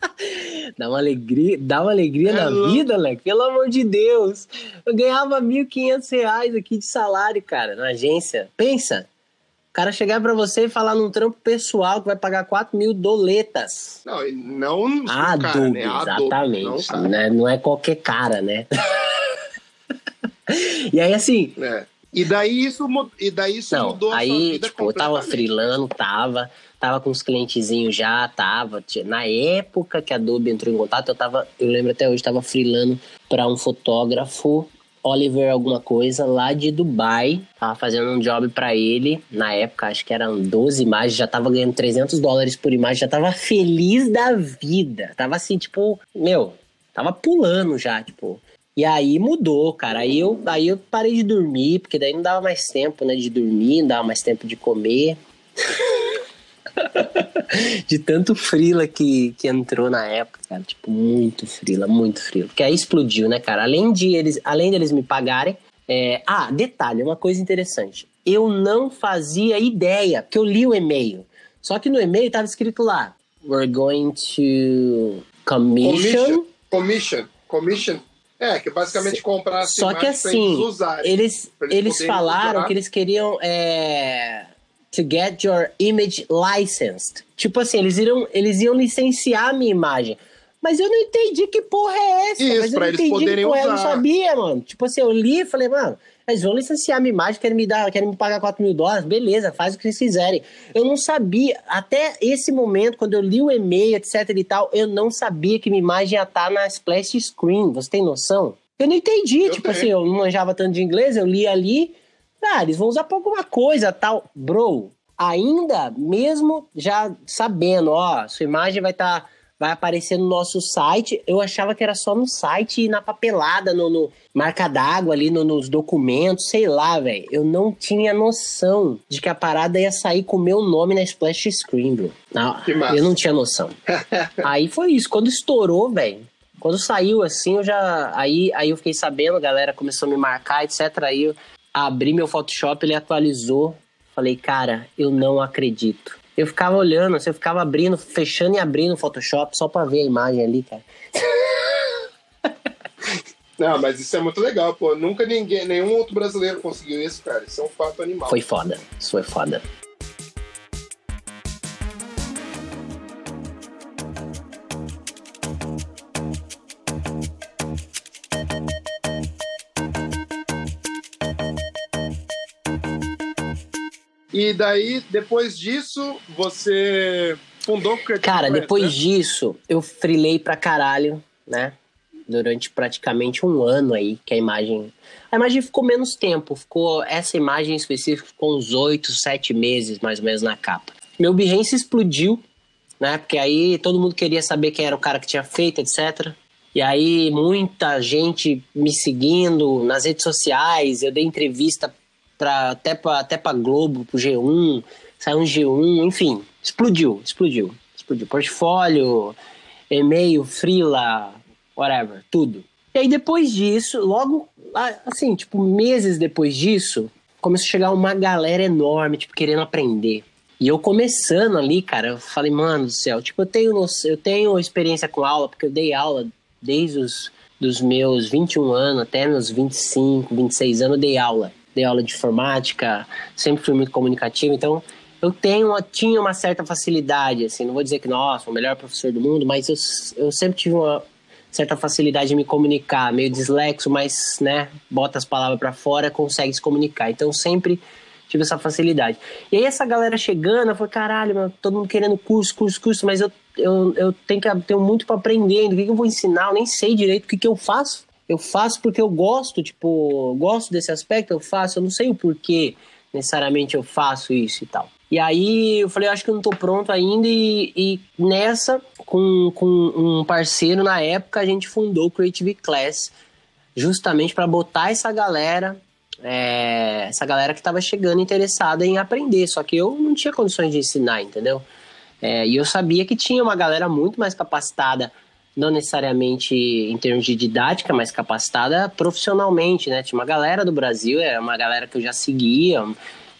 Dá uma alegria, dá uma alegria É na louco. vida, Leque. Pelo amor de Deus. Eu ganhava 1.500 reais aqui de salário, cara, na agência. Pensa. O cara chegar pra você e falar num trampo pessoal que vai pagar 4 mil doletas. Não, não o A cara, né? Adobe, exatamente. não né? Não é qualquer cara, né? e aí, assim, É. E daí isso, e daí isso Não, mudou a sua aí, vida tipo, eu tava freelando, tava, tava com uns clientezinhos já, tava. Na época que a Adobe entrou em contato, eu tava, eu lembro até hoje, tava freelando pra um fotógrafo, Oliver alguma coisa, lá de Dubai. Tava fazendo um job pra ele, na época, acho que eram 12 imagens, já tava ganhando 300 dólares por imagem, já tava feliz da vida. Tava assim, tipo, meu, tava pulando já, tipo. E aí mudou, cara. Aí eu, aí eu parei de dormir, porque daí não dava mais tempo, né, de dormir, não dava mais tempo de comer. de tanto frila que, que entrou na época, cara. Tipo, muito frila, muito frila. Porque aí explodiu, né, cara? Além de eles, além deles me pagarem. é, Ah, detalhe, uma coisa interessante. Eu não fazia ideia, porque eu li o e-mail. Só que no e-mail tava escrito lá: We're going to commission. Commission. Commission. Commission. É, que basicamente comprasse Só que assim, eles, usarem, eles, eles eles falaram usar. que eles queriam é, to get your image licensed. Tipo assim, eles iam, eles iam licenciar a minha imagem. Mas eu não entendi que porra é essa. Isso, mas eu pra não eles entendi poderem que porra, eu não usar. sabia, mano. Tipo assim, eu li e falei, mano, eles vão licenciar a minha imagem, querem me dar, querem me pagar 4 mil dólares, beleza, faz o que eles quiserem. Eu não sabia, até esse momento, quando eu li o e-mail, etc e tal, eu não sabia que minha imagem ia estar na splash screen. Você tem noção? Eu não entendi, Eu tipo tenho. assim, eu não manjava tanto de inglês, eu li ali, ah, eles vão usar pra alguma coisa, tal. Bro, ainda, mesmo já sabendo, ó, sua imagem vai estar, vai aparecer no nosso site, eu achava que era só no site e na papelada, no, no marca d'água ali, no- nos documentos, sei lá, velho. Eu não tinha noção de que a parada ia sair com o meu nome na splash screen, bro. Não, Que massa. eu não tinha noção. Aí foi isso. Quando estourou, velho. Quando saiu assim, eu já. Aí, aí eu fiquei sabendo, a galera começou a me marcar, etc. Aí eu abri meu Photoshop, ele atualizou. Falei, cara, eu não acredito. Eu ficava olhando, assim, eu ficava abrindo, fechando e abrindo o Photoshop só pra ver a imagem ali, cara. Não, mas isso é muito legal, pô. Nunca ninguém, nenhum outro brasileiro conseguiu isso, cara. Isso é um fato animal. Foi foda. Isso foi foda. E daí, depois disso, você fundou o Creative Cara, Plans, depois né? disso, eu frilei pra caralho, né? Durante praticamente um ano aí, que a imagem. A imagem ficou menos tempo, ficou. Essa imagem em específico ficou uns oito, sete meses, mais ou menos, na capa. Meu Behance explodiu, né? Porque aí todo mundo queria saber quem era o cara que tinha feito, etc. E aí muita gente me seguindo nas redes sociais, eu dei entrevista pra, até para até pra Globo, pro G1, saiu um G1, enfim, explodiu, explodiu. Explodiu. Portfólio, e-mail, freela, whatever, tudo. E aí depois disso, logo, assim, tipo, meses depois disso, começou a chegar uma galera enorme, tipo, querendo aprender. E eu começando ali, cara, eu falei, mano do céu, tipo, eu tenho, eu tenho experiência com aula, porque eu dei aula desde os dos meus 21 anos até meus 25, 26 anos, eu dei aula. Dei aula de informática, sempre fui muito comunicativo, então eu tenho, tinha uma certa facilidade, assim, não vou dizer que, nossa, o melhor professor do mundo, mas eu, eu sempre tive uma certa facilidade de me comunicar, meio dislexo, mas, né, bota as palavras pra fora, consegue se comunicar. Então sempre tive essa facilidade. E aí essa galera chegando, falei, caralho, meu, todo mundo querendo curso, curso, curso, mas eu, eu, eu tenho, que, tenho muito pra aprender o que, que eu vou ensinar? Eu nem sei direito o que, que eu faço. Eu faço porque eu gosto, tipo, gosto desse aspecto, eu faço, eu não sei o porquê necessariamente eu faço isso e tal. E aí eu falei, acho que eu não tô pronto ainda e, e nessa, com, com um parceiro na época, a gente fundou o Creative Class justamente para botar essa galera, é, essa galera que estava chegando interessada em aprender, só que eu não tinha condições de ensinar, entendeu? É, e eu sabia que tinha uma galera muito mais capacitada, não necessariamente em termos de didática, mas capacitada profissionalmente, né? Tinha uma galera do Brasil, era uma galera que eu já seguia,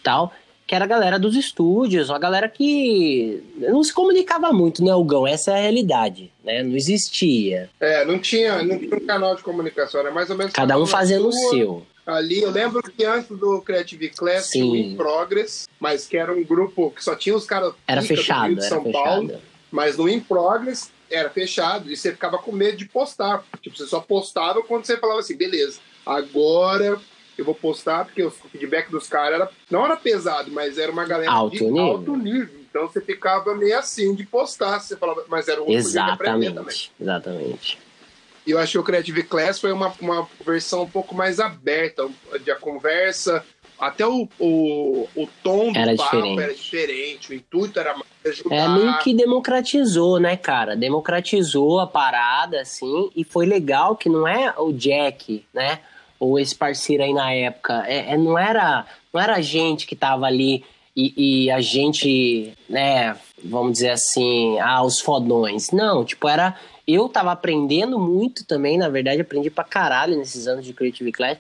tal, que era a galera dos estúdios, uma galera que não se comunicava muito, né, Hugão? Essa é a realidade, né? Não existia. É, não tinha, não tinha um canal de comunicação, era mais ou menos. Cada um fazendo o seu. Ali, eu lembro que antes do Creative Class tinha o Sim. In Progress, mas que era um grupo que só tinha os caras Era fechado, de era São fechado. Paulo. Mas no In Progress era fechado e você ficava com medo de postar. Tipo, você só postava quando você falava assim, beleza, agora eu vou postar, porque o feedback dos caras era, não era pesado, mas era uma galera Alto de nível. alto nível. Então você ficava meio assim de postar. Você falava, mas era outro. Exatamente, exatamente. E eu achei que o Creative Class foi uma, uma versão um pouco mais aberta, de a conversa, até o, o, o tom do Era papo diferente. era diferente, o intuito era mais ajudar. É meio que democratizou, né, cara? Democratizou a parada, assim, e foi legal que não é o Jack, né? Ou esse parceiro aí na época. É, é- não, era, não era a gente que tava ali e, e a gente, né, vamos dizer assim, ah, os fodões. Não, tipo, era. Eu tava aprendendo muito também, na verdade, aprendi pra caralho nesses anos de Creative Class.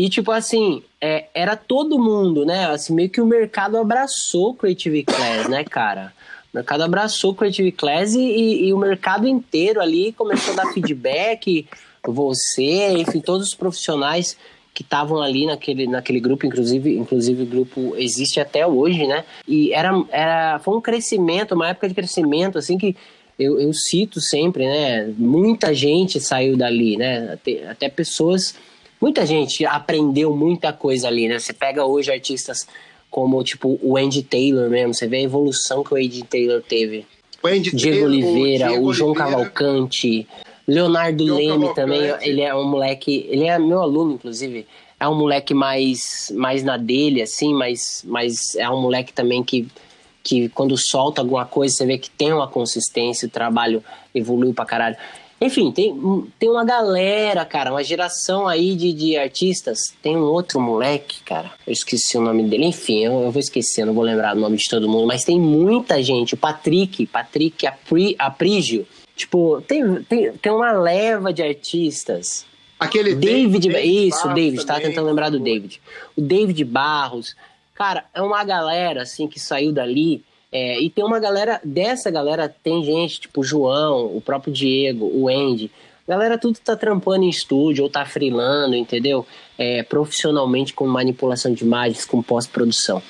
E, tipo assim, é, era todo mundo, né? Assim, meio que o mercado abraçou Creative Class, né, cara? O mercado abraçou Creative Class e, e- e o mercado inteiro ali começou a dar feedback, você, enfim, todos os profissionais que estavam ali naquele, naquele grupo, inclusive, inclusive o grupo existe até hoje, né? E era, era, foi um crescimento, uma época de crescimento, assim, que eu, eu cito sempre, né? Muita gente saiu dali, né? Até, até pessoas, muita gente aprendeu muita coisa ali, né? Você pega hoje artistas como, tipo, o Andy Taylor mesmo, você vê a evolução que o Andy Taylor teve. O Andy Diego Taylor, Oliveira, o, Diego o João Oliveira. Cavalcante, Leonardo João Leme Cavalcante. também, ele é um moleque, ele é meu aluno, inclusive, é um moleque mais, mais na dele, assim, mas, mas é um moleque também que, que quando solta alguma coisa, você vê que tem uma consistência, o trabalho evoluiu pra caralho. Enfim, tem, tem uma galera, cara, uma geração aí de, de artistas. Tem um outro moleque, cara, eu esqueci o nome dele. Enfim, eu, eu vou esquecer, não vou lembrar o nome de todo mundo, mas tem muita gente. O Patrick, Patrick Apri, Aprígio. Tipo, tem, tem, tem uma leva de artistas. Aquele David, David isso, Barros David, tava tentando lembrar do David. O David Barros. Cara, é uma galera, assim, que saiu dali é, e tem uma galera, dessa galera tem gente, tipo o João, o próprio Diego, o Andy. galera tudo tá trampando em estúdio ou tá freelando, entendeu? É, profissionalmente com manipulação de imagens, com pós-produção.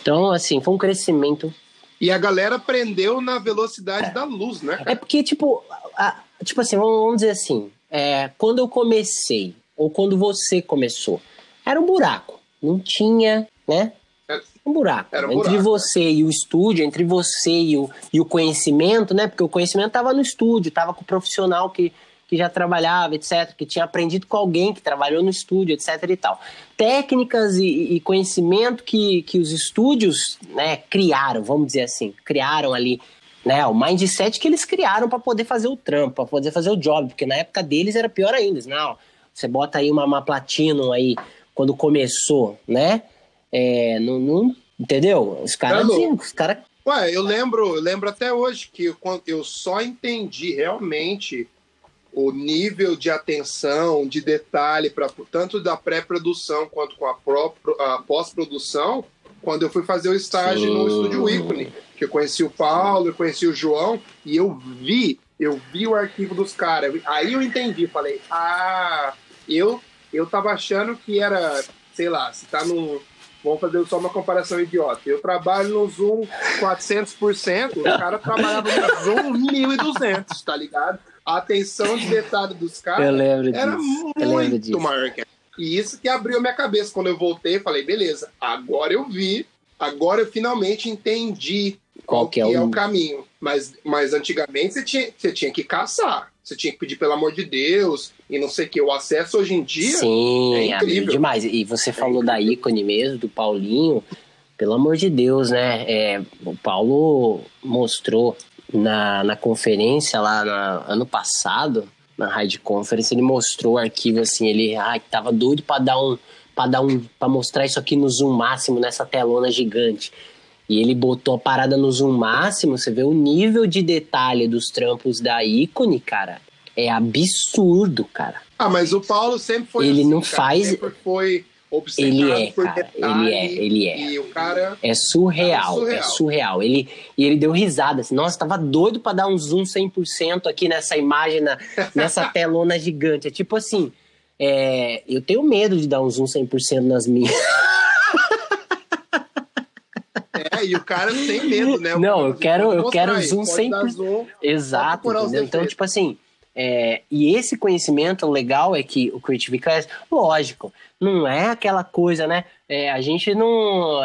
Então, assim, foi um crescimento. E a galera aprendeu na velocidade é. da luz, né? É porque, tipo, a, tipo assim, vamos dizer assim, é, quando eu comecei, ou quando você começou, era um buraco. Não tinha, né? Um buraco. Um entre buraco, você né? e o estúdio, entre você e o, e o conhecimento, né? Porque o conhecimento estava no estúdio, estava com o profissional que, que já trabalhava, etc., que tinha aprendido com alguém que trabalhou no estúdio, etc. e tal. Técnicas e, e conhecimento que, que os estúdios né, criaram, vamos dizer assim, criaram ali. Né, o mindset que eles criaram para poder fazer o trampo, para poder fazer o job, porque na época deles era pior ainda. Não, você bota aí uma, uma Platinum aí quando começou, né? É, não, não, entendeu? Os caras os caras. Ué, eu lembro, eu lembro até hoje que eu, eu só entendi realmente o nível de atenção, de detalhe, pra, tanto da pré-produção quanto com a, a pós-produção, quando eu fui fazer o estágio Sim. no Estúdio Ícone. Que eu conheci o Paulo, eu conheci o João, e eu vi, eu vi o arquivo dos caras. Aí eu entendi, falei, ah, eu, eu tava achando que era, sei lá, se tá num Vamos fazer só uma comparação idiota. Eu trabalho no Zoom 400%, o cara trabalhava no Zoom 1.200, tá ligado? A atenção de detalhe dos caras era muito maior que E isso que abriu minha cabeça. Quando eu voltei, falei, beleza, agora eu vi, agora eu finalmente entendi qual, qual que é, o... é o caminho. Mas, mas antigamente você tinha, você tinha que caçar você tinha que pedir pelo amor de Deus e não sei o que. O acesso hoje em dia Sim, é incrível. demais. E você é falou da ícone mesmo, do Paulinho. Pelo amor de Deus, né? É, o Paulo mostrou na, na conferência lá no ano passado, na Raid Conference, ele mostrou o arquivo assim, ele ai, tava doido para dar um para dar um para mostrar isso aqui no zoom máximo nessa telona gigante. E ele botou a parada no zoom máximo, você vê o nível de detalhe dos trampos da ícone, cara. É absurdo, cara. Ah, mas o Paulo sempre foi Ele assim, não cara. faz. Sempre foi ele é, cara. Ele é, ele é. E o cara. É surreal, é surreal. É surreal. Ele, e ele deu risada assim. Nossa, tava doido para dar um zoom 100% aqui nessa imagem, na, nessa telona gigante. É tipo assim. É, eu tenho medo de dar um zoom 100% nas minhas. E o cara tem medo, né? O não, eu quero, eu quero zoom sempre. Zoom, Exato, entendeu? Então, tipo assim, é, e esse conhecimento legal é que o Creative Class, lógico, não é aquela coisa, né? É, a gente não.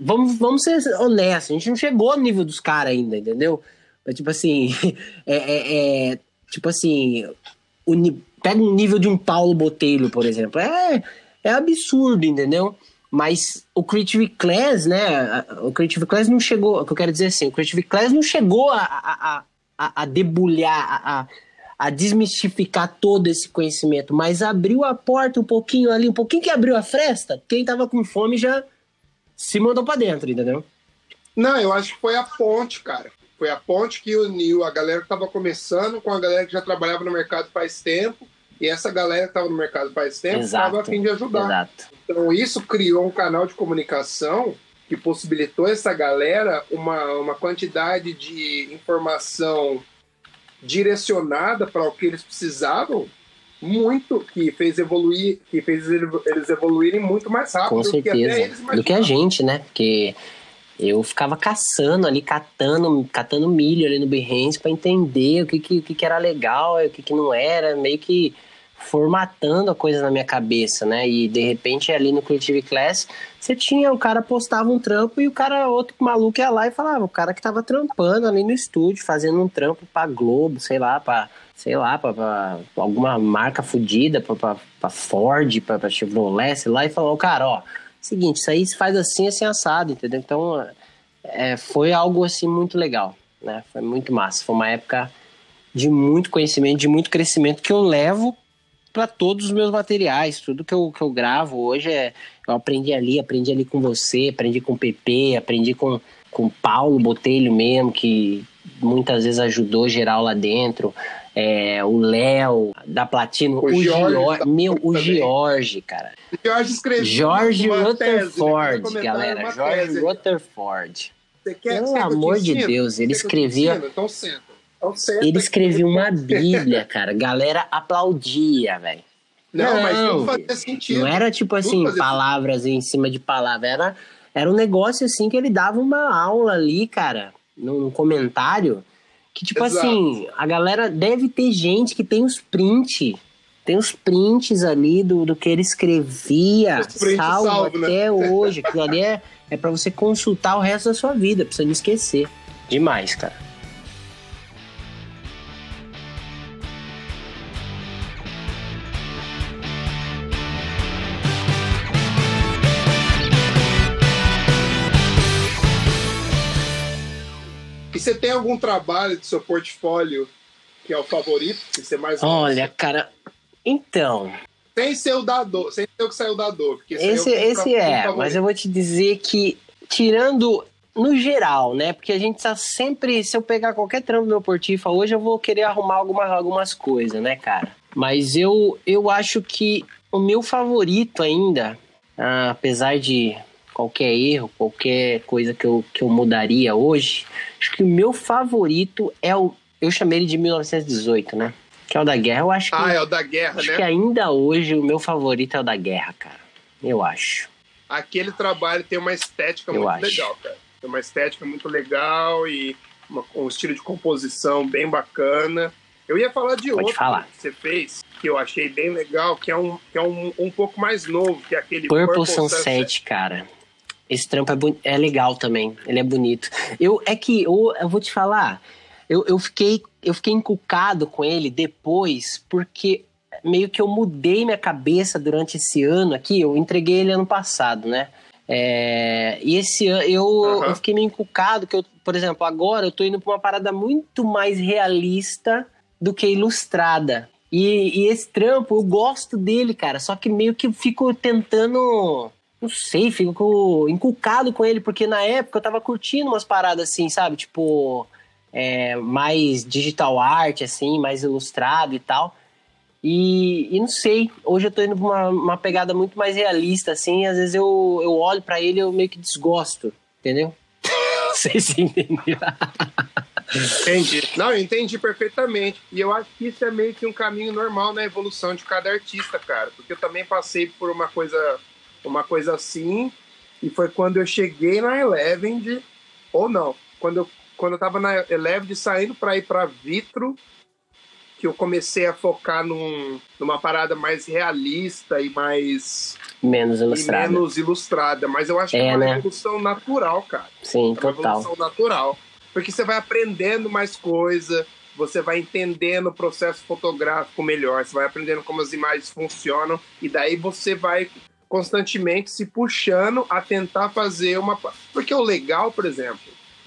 Vamos, vamos ser honestos, a gente não chegou no nível dos caras ainda, entendeu? Mas, tipo assim, é, é, é tipo assim, o, pega um nível de um Paulo Botelho, por exemplo. É, é absurdo, entendeu? Mas o Creative Class, né? O Creative Class não chegou. O que eu quero dizer assim, o Creative Class não chegou a, a, a, a debulhar, a, a desmistificar todo esse conhecimento, mas abriu a porta um pouquinho ali, um pouquinho que abriu a fresta. Quem tava com fome já se mandou para dentro, entendeu? Não, eu acho que foi a ponte, cara. Foi a ponte que uniu a galera que tava começando com a galera que já trabalhava no mercado faz tempo. E essa galera que estava no mercado faz tempo estava a fim de ajudar. Exato. Então, isso criou um canal de comunicação que possibilitou essa galera uma, uma quantidade de informação direcionada para o que eles precisavam muito, que fez evoluir, que fez eles evoluírem muito mais rápido Com certeza. do que do que a gente, né? Porque eu ficava caçando ali, catando, catando milho ali no Behance para entender o que, que, que, era legal, o que, que não era, meio que formatando a coisa na minha cabeça, né? E de repente ali no Creative Class, você tinha, o cara postava um trampo e o cara, outro maluco ia lá e falava, o cara que tava trampando ali no estúdio, fazendo um trampo pra Globo, sei lá, pra, sei lá, pra alguma marca fodida, pra, Ford, pra Chevrolet, sei lá, e falou, cara, ó, seguinte, isso aí se faz assim, assim, assado, entendeu? Então, é, foi algo, assim, muito legal, né? Foi muito massa. Foi uma época de muito conhecimento, de muito crescimento que eu levo para todos os meus materiais, tudo que eu, que eu gravo hoje é eu aprendi ali, aprendi ali com você, aprendi com o PP, aprendi com com o Paulo Botelho mesmo, que muitas vezes ajudou geral lá dentro. É, o Léo da Platino, o, o George, tá meu, o George, cara. George escreveu. George Rutherford, tese, galera. George tese. Rutherford. Você quer, Pelo amor de Deus, ele escrevia. Então senta. Então ele escrevia uma bíblia, cara. Galera aplaudia, velho. Não, não, mas tudo fazia sentido. Não era tipo assim, palavras sentido. em cima de palavras. Era, era um negócio assim que ele dava uma aula ali, cara, num comentário que, tipo Exato. assim, a galera deve ter gente que tem os prints. Tem os prints ali do, do que ele escrevia, salvo, salvo né? até né? hoje. Aquilo ali é, é para você consultar o resto da sua vida, pra você não esquecer. Demais, cara. Você tem algum trabalho do seu portfólio que é o favorito, que você mais Olha, gosta? cara, então. Sem ser o da dor, sem ser o que saiu da dor. Esse, esse, esse é, mas eu vou te dizer que, tirando no geral, né? Porque a gente tá sempre, se eu pegar qualquer trampo do meu portifa hoje, eu vou querer arrumar alguma, algumas coisas, né, cara? Mas eu, eu acho que o meu favorito ainda, ah, apesar de qualquer erro, qualquer coisa que eu, que eu mudaria hoje, acho que o meu favorito é o. Eu chamei ele de 1918, né? Que é o da guerra. Eu acho que. Ah, é o da guerra, acho né? que ainda hoje o meu favorito é o da guerra, cara. Eu acho. Aquele trabalho tem uma estética eu muito acho. legal, cara. Tem uma estética muito legal e uma, um estilo de composição bem bacana. Eu ia falar de Pode outro falar. que você fez, que eu achei bem legal, que é um, que é um, um pouco mais novo, que é aquele Purple, Purple Sunset, Sunset, cara. Esse trampo é, é legal também, ele é bonito. Eu é que eu, eu vou te falar, eu, eu fiquei eu fiquei encucado com ele depois porque meio que eu mudei minha cabeça durante esse ano aqui. Eu entreguei ele ano passado, né? É, e esse ano eu, uhum. eu fiquei meio encucado que eu, por exemplo, agora eu tô indo pra uma parada muito mais realista do que ilustrada. E, e esse trampo, eu gosto dele, cara. Só que meio que eu fico tentando não sei, fico inculcado com ele, porque na época eu tava curtindo umas paradas assim, sabe? Tipo, é, mais digital art, assim, mais ilustrado e tal. E, e, não sei, hoje eu tô indo pra uma, uma pegada muito mais realista, assim, às vezes eu, eu olho para ele e eu meio que desgosto, entendeu? não sei se entendeu. Entendi. Não, eu entendi perfeitamente. E eu acho que isso é meio que um caminho normal na evolução de cada artista, cara. Porque eu também passei por uma coisa uma coisa assim. E foi quando eu cheguei na Eleven, de, ou não, quando eu, quando eu tava na Eleven, saindo para ir para Vitro, que eu comecei a focar num, numa parada mais realista e mais. Menos ilustrada. menos ilustrada. Mas eu acho é, que é uma né? evolução natural, cara. Sim, é uma total. evolução natural. Porque você vai aprendendo mais coisa, você vai entendendo o processo fotográfico melhor, você vai aprendendo como as imagens funcionam, e daí você vai constantemente se puxando a tentar fazer uma. Porque o legal, por exemplo,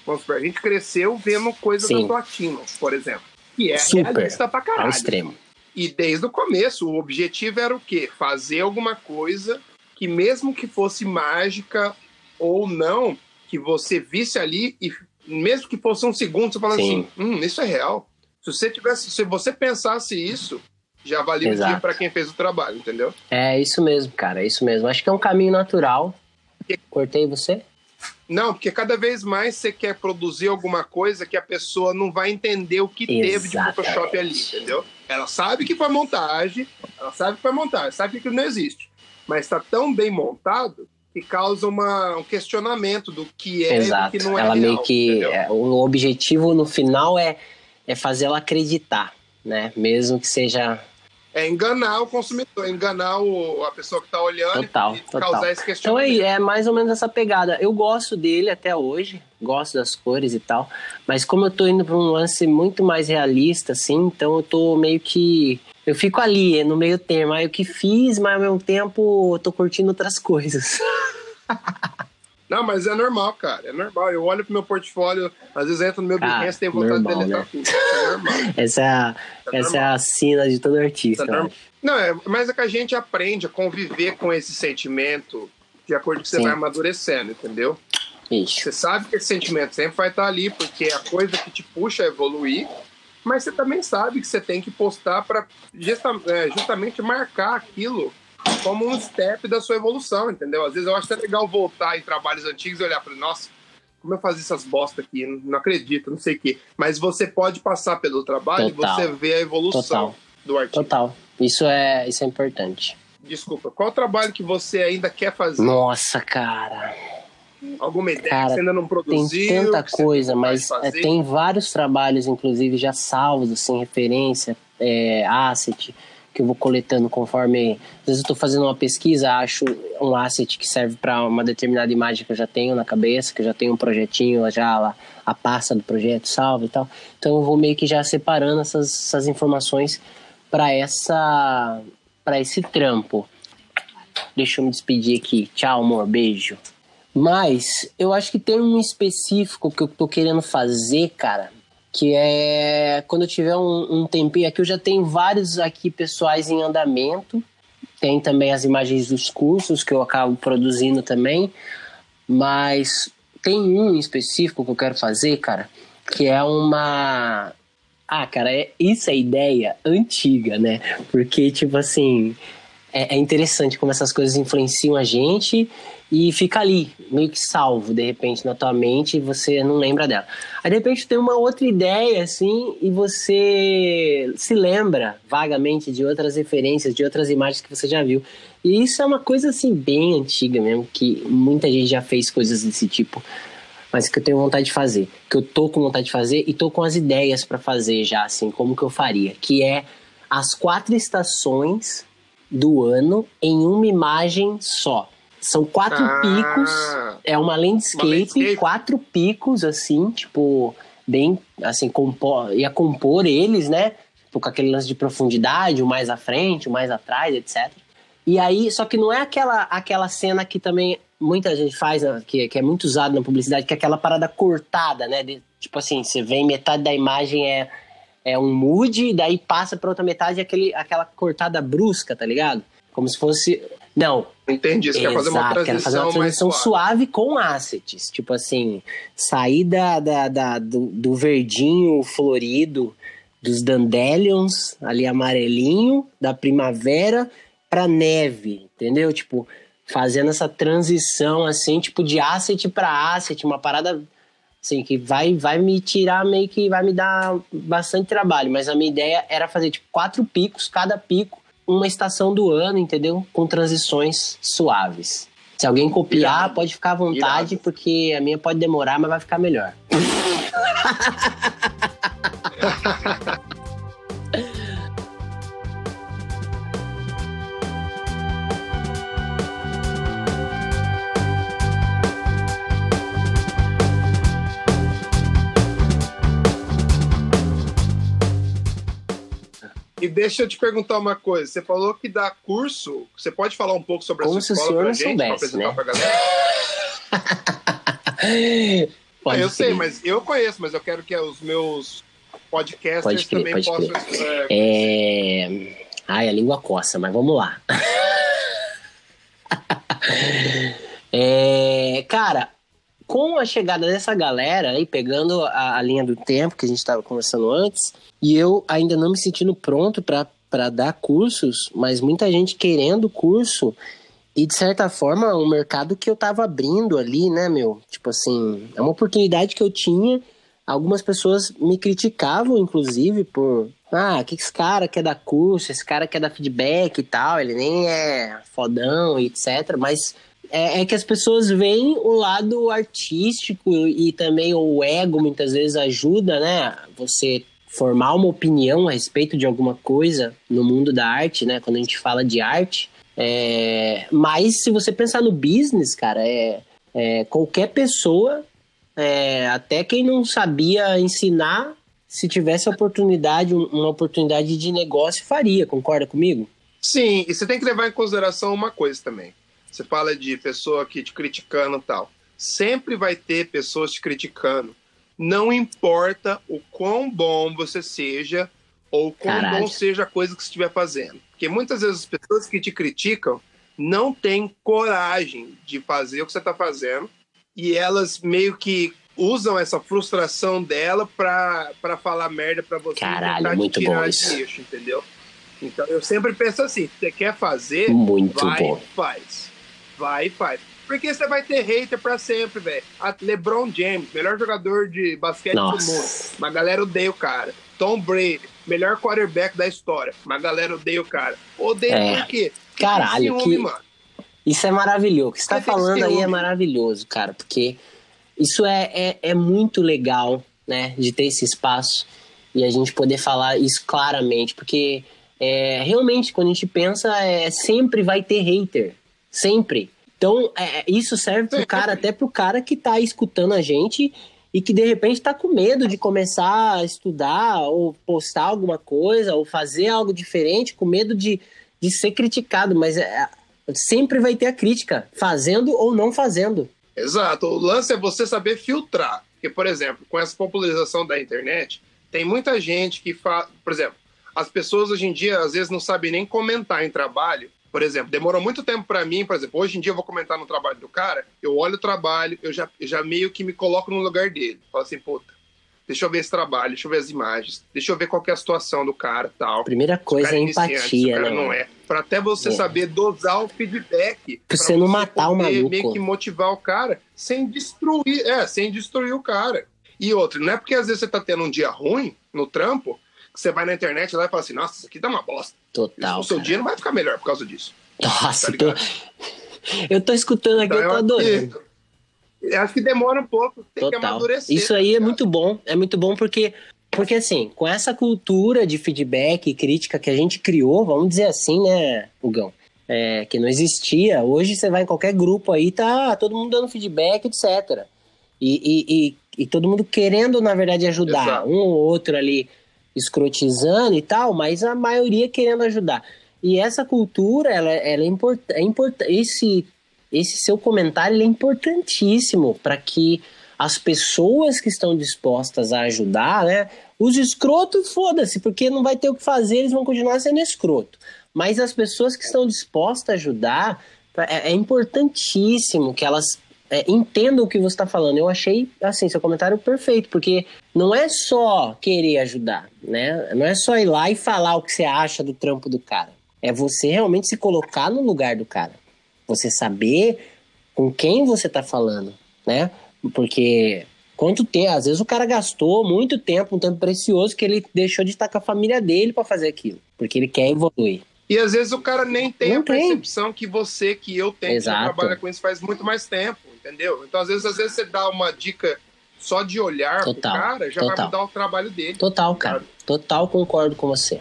vamos supor, a gente cresceu vendo coisas Sim. da Platino, por exemplo, que é Super, realista pra caralho. Ao extremo. E desde o começo, o objetivo era o quê? Fazer alguma coisa que, mesmo que fosse mágica ou não, que você visse ali e mesmo que fosse um segundo, você fala Sim. assim: hum, isso é real. Se você tivesse, se você pensasse isso, já Exato. o dia para quem fez o trabalho, entendeu? É isso mesmo, cara, é isso mesmo. Acho que é um caminho natural. Cortei você? Não, porque cada vez mais você quer produzir alguma coisa que a pessoa não vai entender o que teve de Photoshop ali, entendeu? Ela sabe que foi montagem, ela sabe que foi montagem, sabe que aquilo não existe. Mas está tão bem montado que causa uma, um questionamento do que é Exato. e do que não é ela real, meio que é, o objetivo no final é, é fazer ela acreditar, né? Mesmo que seja É enganar o consumidor, enganar o, a pessoa que está olhando Total, e total. causar esse Então questionamento. é, é mais ou menos essa pegada. Eu gosto dele até hoje, gosto das cores e tal, mas como eu tô indo pra um lance muito mais realista, assim, então eu tô meio que. Eu fico ali, no meio termo. Aí o que fiz, mas ao mesmo tempo eu tô curtindo outras coisas. Não, mas é normal, cara. É normal. Eu olho pro meu portfólio, às vezes entra no meu Behance e tenho vontade normal, de deletar né? tudo. É normal. Essa é a, É essa é a sina de todo artista. É normal. acho. Não, é, mas é que a gente aprende a conviver com esse sentimento de acordo com que você Sim. vai amadurecendo, entendeu? Isso. Você sabe que esse sentimento sempre vai estar ali, porque é a coisa que te puxa a evoluir, mas você também sabe que você tem que postar para justamente marcar aquilo como um step da sua evolução, entendeu? Às vezes eu acho até legal voltar em trabalhos antigos e olhar para nossa, como eu fazia essas bosta aqui, não acredito, não sei o quê. Mas você pode passar pelo trabalho Total. e você vê a evolução Total. do artista. Total. Isso é, isso é importante. Desculpa, qual trabalho que você ainda quer fazer? Nossa, cara. Alguma ideia Cara, que você ainda não Tem produziu? tanta que você coisa, mas é, tem vários trabalhos, inclusive, já salvos, assim, referência, é, asset, que eu vou coletando conforme. Às vezes eu estou fazendo uma pesquisa, acho um asset que serve para uma determinada imagem que eu já tenho na cabeça, que eu já tenho um projetinho, já lá, a pasta do projeto salva e tal. Então eu vou meio que já separando essas, essas informações para essa para esse trampo. Deixa eu me despedir aqui. Tchau, amor. Beijo. Mas eu acho que tem um específico que eu tô querendo fazer, cara, que é quando eu tiver um, um tempinho aqui, eu já tenho vários aqui pessoais em andamento. Tem também as imagens dos cursos que eu acabo produzindo também. Mas tem um específico que eu quero fazer, cara, que é uma. Ah, cara, é, isso é ideia antiga, né? Porque, tipo assim, é, é interessante como essas coisas influenciam a gente e fica ali, meio que salvo, de repente, na tua mente e você não lembra dela. Aí, de repente, tem uma outra ideia, assim, e você se lembra vagamente de outras referências, de outras imagens que você já viu. E isso é uma coisa, assim, bem antiga mesmo, que muita gente já fez coisas desse tipo mas que eu tenho vontade de fazer, que eu tô com vontade de fazer e tô com as ideias para fazer já, assim, como que eu faria, que é as quatro estações do ano em uma imagem só. São quatro Ah, picos, é uma landscape, Uma landscape. quatro picos, assim, tipo, bem, assim, compor, ia compor eles, né? Tipo, com aquele lance de profundidade, o mais à frente, o mais atrás, etc. E aí, só que não é aquela, aquela cena que também muita gente faz, né, que, que é muito usado na publicidade, que é aquela parada cortada, né? De- tipo assim, você vê metade da imagem é, é um mood, e daí passa pra outra metade aquele, aquela cortada brusca, tá ligado? Como se fosse. Não, Entendi. Você quer fazer uma Exato, transição, quero fazer uma transição suave. suave. com assets. Tipo assim, sair da, da, da- do, do verdinho florido dos dandelions, ali amarelinho, da primavera, pra neve, entendeu? Tipo, fazendo essa transição assim, tipo, de asset pra asset, uma parada assim, que vai, vai me tirar meio que vai me dar bastante trabalho, mas a minha ideia era fazer tipo quatro picos, cada pico uma estação do ano, entendeu? Com transições suaves. Se alguém copiar, Irado. pode ficar à vontade, Irado. porque a minha pode demorar, mas vai ficar melhor. E deixa eu te perguntar uma coisa. Você falou que dá curso. Você pode falar um pouco sobre a Como sua escola não gente, soubesse, apresentar né? pra galera? Eu sei, crer. mas eu conheço, mas eu quero que os meus podcasters Pode crer, também pode possam. é, É... Ai, a língua coça, mas vamos lá. É, cara, com a chegada dessa galera aí, pegando a, a linha do tempo que a gente estava conversando antes, e eu ainda não me sentindo pronto para dar cursos, mas muita gente querendo curso, e de certa forma, um mercado que eu tava abrindo ali, né, meu? Tipo assim, é uma oportunidade que eu tinha. Algumas pessoas me criticavam, inclusive, por. Ah, o que esse cara quer dar curso? Esse cara quer dar feedback e tal. Ele nem é fodão e etc. Mas é, é, que as pessoas veem o lado artístico e também o ego muitas vezes ajuda, né? Você formar uma opinião a respeito de alguma coisa no mundo da arte, né? Quando a gente fala de arte. É... Mas se você pensar no business, cara, é, é... qualquer pessoa, é... até quem não sabia ensinar, se tivesse oportunidade, uma oportunidade de negócio, faria. Concorda comigo? Sim, e você tem que levar em consideração uma coisa também. Você fala de pessoa que te criticando e tal. Sempre vai ter pessoas te criticando. Não importa o quão bom você seja ou quão Caralho. bom seja a coisa que você estiver fazendo. Porque muitas vezes as pessoas que te criticam não têm coragem de fazer o que você está fazendo e elas meio que usam essa frustração dela para falar merda para você Caralho, muito bom isso. Eixo, entendeu? Então eu sempre penso assim, você quer fazer, muito vai, bom. faz. Vai e faz. Porque você vai ter hater pra sempre, velho. LeBron James, melhor jogador de basquete Nossa. do mundo. Uma galera odeia o cara. Tom Brady, melhor quarterback da história. Uma galera odeia o cara. Odeia é. por quê? Caralho, ciúme, que... mano. Isso é maravilhoso. O que você tá falando aí é maravilhoso, cara. Porque isso é, é, é muito legal, né? De ter esse espaço e a gente poder falar isso claramente. Porque é, realmente, quando a gente pensa, é, sempre vai ter hater. Sempre. Então, é, é, isso serve pro cara, até pro cara que tá escutando a gente e que de repente tá com medo de começar a estudar ou postar alguma coisa ou fazer algo diferente, com medo de, de ser criticado. Mas é, sempre vai ter a crítica, fazendo ou não fazendo. Exato. O lance é você saber filtrar. Porque, por exemplo, com essa popularização da internet, tem muita gente que faz. Por exemplo, as pessoas hoje em dia às vezes não sabem nem comentar em trabalho por exemplo, demorou muito tempo para mim, por exemplo, hoje em dia eu vou comentar no trabalho do cara, eu olho o trabalho, eu já, já meio que me coloco no lugar dele. Falo assim, puta, deixa eu ver esse trabalho, deixa eu ver as imagens, deixa eu ver qual é a situação do cara tal. Primeira coisa é, é empatia, né? não é. Pra até você é. saber dosar o feedback. Pra, você não matar o maluco. meio que motivar o cara sem destruir, é, sem destruir o cara. E outro, não é porque às vezes você tá tendo um dia ruim no trampo, você vai na internet lá e fala assim, nossa, isso aqui dá uma bosta. Total. O seu cara. dia não vai ficar melhor por causa disso. Nossa, tá tô... eu tô escutando aqui, então, eu tô adorando. Que, acho que demora um pouco, tem Total. que amadurecer. Isso aí é muito bom, é muito bom porque porque assim, com essa cultura de feedback e crítica que a gente criou, vamos dizer assim, né, Hugão? É, que não existia. Hoje você vai em qualquer grupo aí, tá todo mundo dando feedback, etc. E, e, e, e todo mundo querendo, na verdade, ajudar. Exato. Um ou outro ali escrotizando e tal, mas a maioria querendo ajudar. E essa cultura, ela, ela é importante. É import esse, esse seu comentário é importantíssimo para que as pessoas que estão dispostas a ajudar, né? Os escrotos, foda-se, porque não vai ter o que fazer, eles vão continuar sendo escroto. Mas as pessoas que estão dispostas a ajudar, é, é importantíssimo que elas é, entendam o que você está falando. Eu achei, assim, seu comentário perfeito, porque não é só querer ajudar, né? Não é só ir lá e falar o que você acha do trampo do cara. É você realmente se colocar no lugar do cara. Você saber com quem você está falando, né? Porque quanto tempo, às vezes o cara gastou muito tempo, um tempo precioso que ele deixou de estar com a família dele para fazer aquilo, porque ele quer evoluir. E às vezes o cara nem tem Não a percepção tem. que você, que eu tenho, Exato. que trabalha com isso faz muito mais tempo entendeu? Então, às vezes, às vezes você dá uma dica só de olhar total, pro cara, já total. vai mudar o trabalho dele. Total, cara. Sabe? Total concordo com você.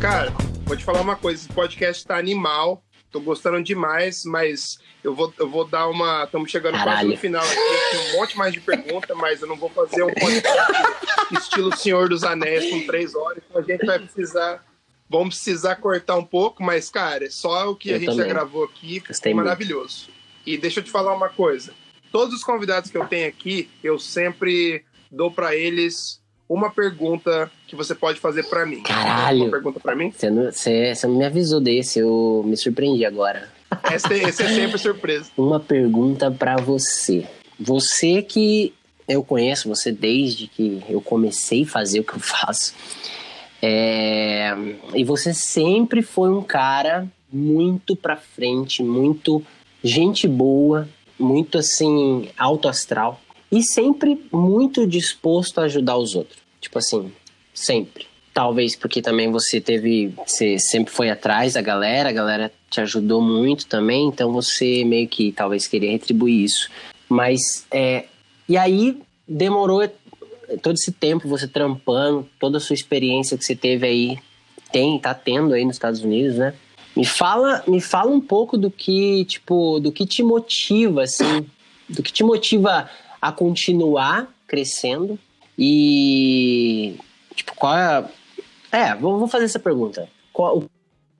Cara, vou te falar uma coisa, esse podcast tá animal. Tô gostando demais, mas eu vou, eu vou dar uma. Estamos chegando Caralho. quase no final aqui. Tem um monte mais de perguntas, mas eu não vou fazer um podcast estilo Senhor dos Anéis com três horas. Então a gente vai precisar. Vamos precisar cortar um pouco, mas, cara, só o que eu a gente também. já gravou aqui foi maravilhoso. Muito. E deixa eu te falar uma coisa. Todos os convidados que eu tenho aqui, eu sempre dou para eles uma pergunta que você pode fazer para mim. Caralho! Uma pergunta para mim? Você não, você, você não me avisou desse, eu me surpreendi agora. esse, esse é sempre surpresa. Uma pergunta para você. Você que eu conheço você desde que eu comecei a fazer o que eu faço. É... E você sempre foi um cara muito pra frente, muito gente boa, muito assim, alto astral. E sempre muito disposto a ajudar os outros. Tipo assim, sempre. Talvez porque também você teve. Você sempre foi atrás da galera, a galera te ajudou muito também, então você meio que talvez queria retribuir isso. Mas, é. E aí, demorou todo esse tempo você trampando, toda a sua experiência que você teve aí, tem, tá tendo aí nos Estados Unidos, né? Me fala, me fala um pouco do que, tipo, do que te motiva, assim, do que te motiva a continuar crescendo e, tipo, qual é... É, vou, fazer essa pergunta. Qual,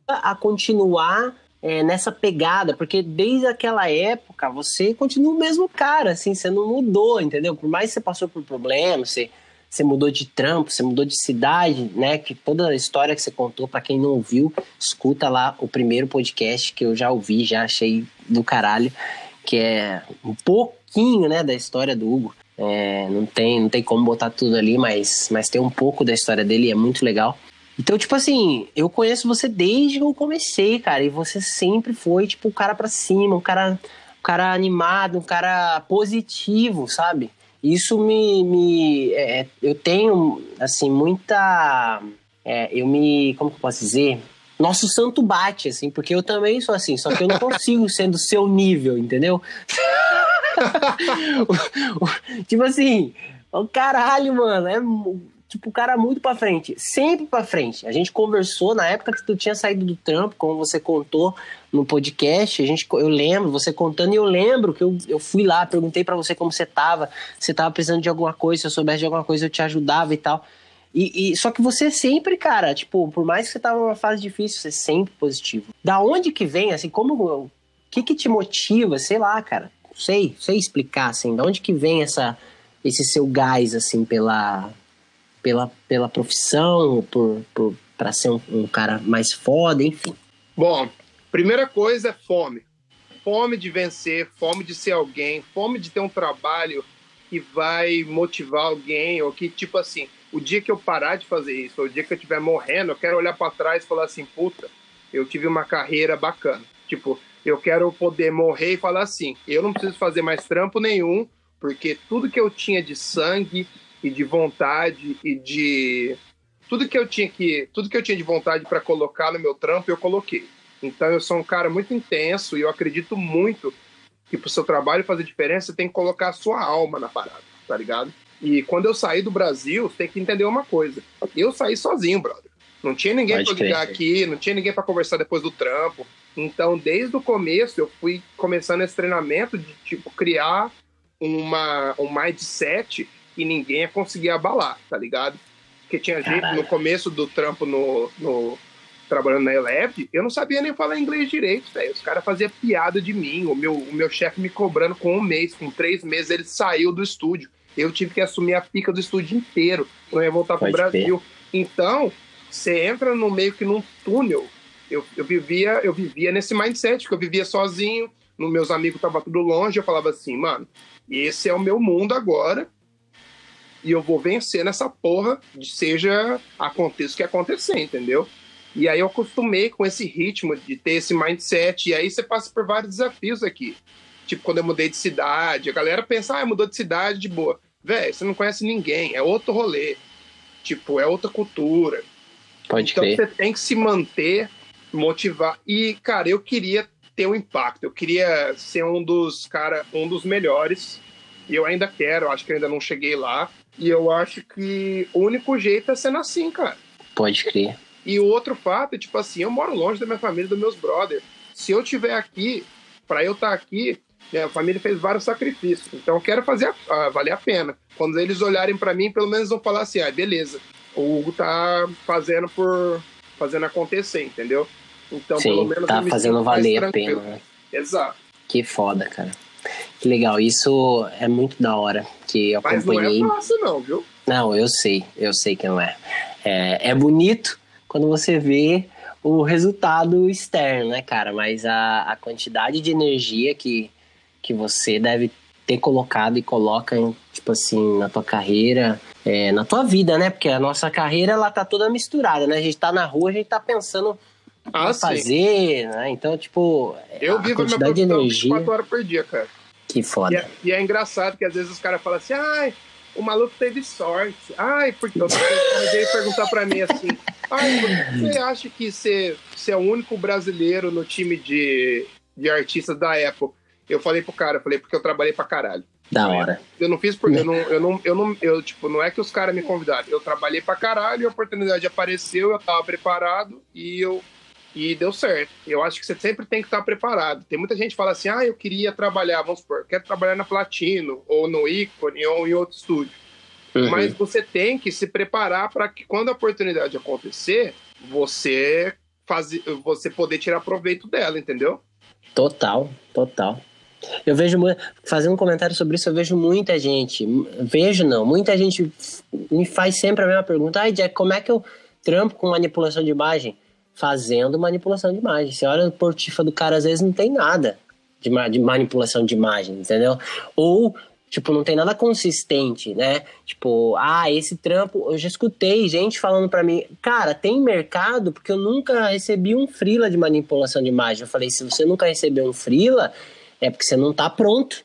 a continuar é, nessa pegada, porque desde aquela época você continua o mesmo cara, assim, você não mudou, entendeu? Por mais que você passou por problemas, você, você mudou de trampo, você mudou de cidade, né? Que toda a história que você contou, para quem não ouviu, escuta lá o primeiro podcast que eu já ouvi, já achei do caralho, que é um pouquinho, né, da história do Hugo. É, não, tem, não tem como botar tudo ali, mas, mas tem um pouco da história dele e é muito legal. Então, tipo assim, eu conheço você desde que eu comecei, cara, e você sempre foi, tipo, um cara pra cima, um cara, um cara animado, um cara positivo, sabe? Isso me. me é, eu tenho, assim, muita. É, eu me. Como que eu posso dizer? Nosso santo bate, assim, porque eu também sou assim, só que eu não consigo ser do seu nível, entendeu? tipo assim, o caralho, mano, é tipo, o cara muito pra frente, sempre pra frente. A gente conversou na época que tu tinha saído do trampo, como você contou no podcast, a gente, eu lembro, você contando, e eu lembro que eu, eu fui lá, perguntei para você como você tava, se tava precisando de alguma coisa, se eu soubesse de alguma coisa, eu te ajudava e tal. E, e, só que você sempre, cara, tipo, por mais que você tava numa fase difícil, você é sempre positivo. Da onde que vem, assim, como. O que que te motiva, sei lá, cara? Sei, sei explicar, assim, da onde que vem essa, esse seu gás, assim, pela, pela, pela profissão, por, por, para ser um, um cara mais foda, enfim? Bom, primeira coisa é fome. Fome de vencer, fome de ser alguém, fome de ter um trabalho que vai motivar alguém, ou que, tipo assim, o dia que eu parar de fazer isso, ou o dia que eu estiver morrendo, eu quero olhar para trás e falar assim, puta, eu tive uma carreira bacana. Tipo, eu quero poder morrer e falar assim, eu não preciso fazer mais trampo nenhum, porque tudo que eu tinha de sangue, e de vontade e de tudo que eu tinha que tudo que eu tinha de vontade para colocar no meu trampo eu coloquei. Então eu sou um cara muito intenso e eu acredito muito que pro seu trabalho fazer diferença você tem que colocar a sua alma na parada, tá ligado? E quando eu saí do Brasil, você tem que entender uma coisa. Eu saí sozinho, brother. Não tinha ninguém para ligar aqui, não tinha ninguém para conversar depois do trampo. Então, desde o começo, eu fui começando esse treinamento de tipo criar uma um mindset que ninguém ia conseguir abalar, tá ligado? Porque tinha Caralho. gente no começo do trampo no, no trabalhando na Eleve, eu não sabia nem falar inglês direito, velho. Os caras faziam piada de mim, o meu, o meu chefe me cobrando com um mês, com três meses ele saiu do estúdio. Eu tive que assumir a pica do estúdio inteiro, não ia voltar Pode pro Brasil. Ver. Então, você entra no meio que num túnel. Eu, eu vivia eu vivia nesse mindset, que eu vivia sozinho, meus amigos estavam tudo longe, eu falava assim, mano, esse é o meu mundo agora, e eu vou vencer nessa porra, seja aconteça o que acontecer, entendeu? E aí eu acostumei com esse ritmo de ter esse mindset, e aí você passa por vários desafios aqui. Tipo, quando eu mudei de cidade, a galera pensa, ah, mudou de cidade, de boa. Véi, você não conhece ninguém, é outro rolê. Tipo, é outra cultura. Pode então crer. você tem que se manter, motivar. E, cara, eu queria ter um impacto, eu queria ser um dos, cara, um dos melhores. E eu ainda quero, acho que ainda não cheguei lá. E eu acho que o único jeito é sendo assim, cara. Pode crer. E o outro fato é, tipo assim, eu moro longe da minha família, dos meus brothers. Se eu tiver aqui, para eu estar tá aqui, minha família fez vários sacrifícios. Então eu quero fazer a, a, valer a pena. Quando eles olharem para mim, pelo menos vão falar assim: ah, beleza, o Hugo tá fazendo por. fazendo acontecer, entendeu? Então, Sim, pelo menos. Tá fazendo valer a pena, né? Exato. Que foda, cara. Que legal, isso é muito da hora que eu acompanhei. Mas não é fácil não, viu? Não, eu sei, eu sei que não é. É, é bonito quando você vê o resultado externo, né, cara? Mas a, a quantidade de energia que, que você deve ter colocado e coloca, tipo assim, na tua carreira, é, na tua vida, né? Porque a nossa carreira, ela tá toda misturada, né? A gente tá na rua, a gente tá pensando ah, fazer, né? Então, tipo, eu vivo a profissão de energia... 24 horas por dia, cara. Que foda. E é, e é engraçado que às vezes os caras falam assim, ai, o maluco teve sorte. Ai, porque eu veio perguntar para mim assim, ai, você acha que você, você é o único brasileiro no time de, de artistas da Apple? Eu falei pro cara, eu falei, porque eu trabalhei pra caralho. Da hora. Eu não fiz porque eu não, eu não, eu não, eu, tipo, não é que os caras me convidaram. Eu trabalhei pra caralho, a oportunidade apareceu, eu tava preparado e eu e deu certo. Eu acho que você sempre tem que estar preparado. Tem muita gente que fala assim: ah, eu queria trabalhar, vamos supor, quero trabalhar na Platino, ou no Icone, ou em outro estúdio. Uhum. Mas você tem que se preparar para que quando a oportunidade acontecer, você, faz, você poder tirar proveito dela, entendeu? Total, total. Eu vejo, fazendo um comentário sobre isso, eu vejo muita gente, vejo não, muita gente me faz sempre a mesma pergunta: ai, Jack, como é que eu trampo com manipulação de imagem? fazendo manipulação de imagem. Você olha o portifa do cara, às vezes não tem nada de, de manipulação de imagem, entendeu? Ou tipo, não tem nada consistente, né? Tipo, ah, esse trampo, eu já escutei gente falando para mim, cara, tem mercado porque eu nunca recebi um frila de manipulação de imagem. Eu falei, se você nunca recebeu um frila, é porque você não tá pronto.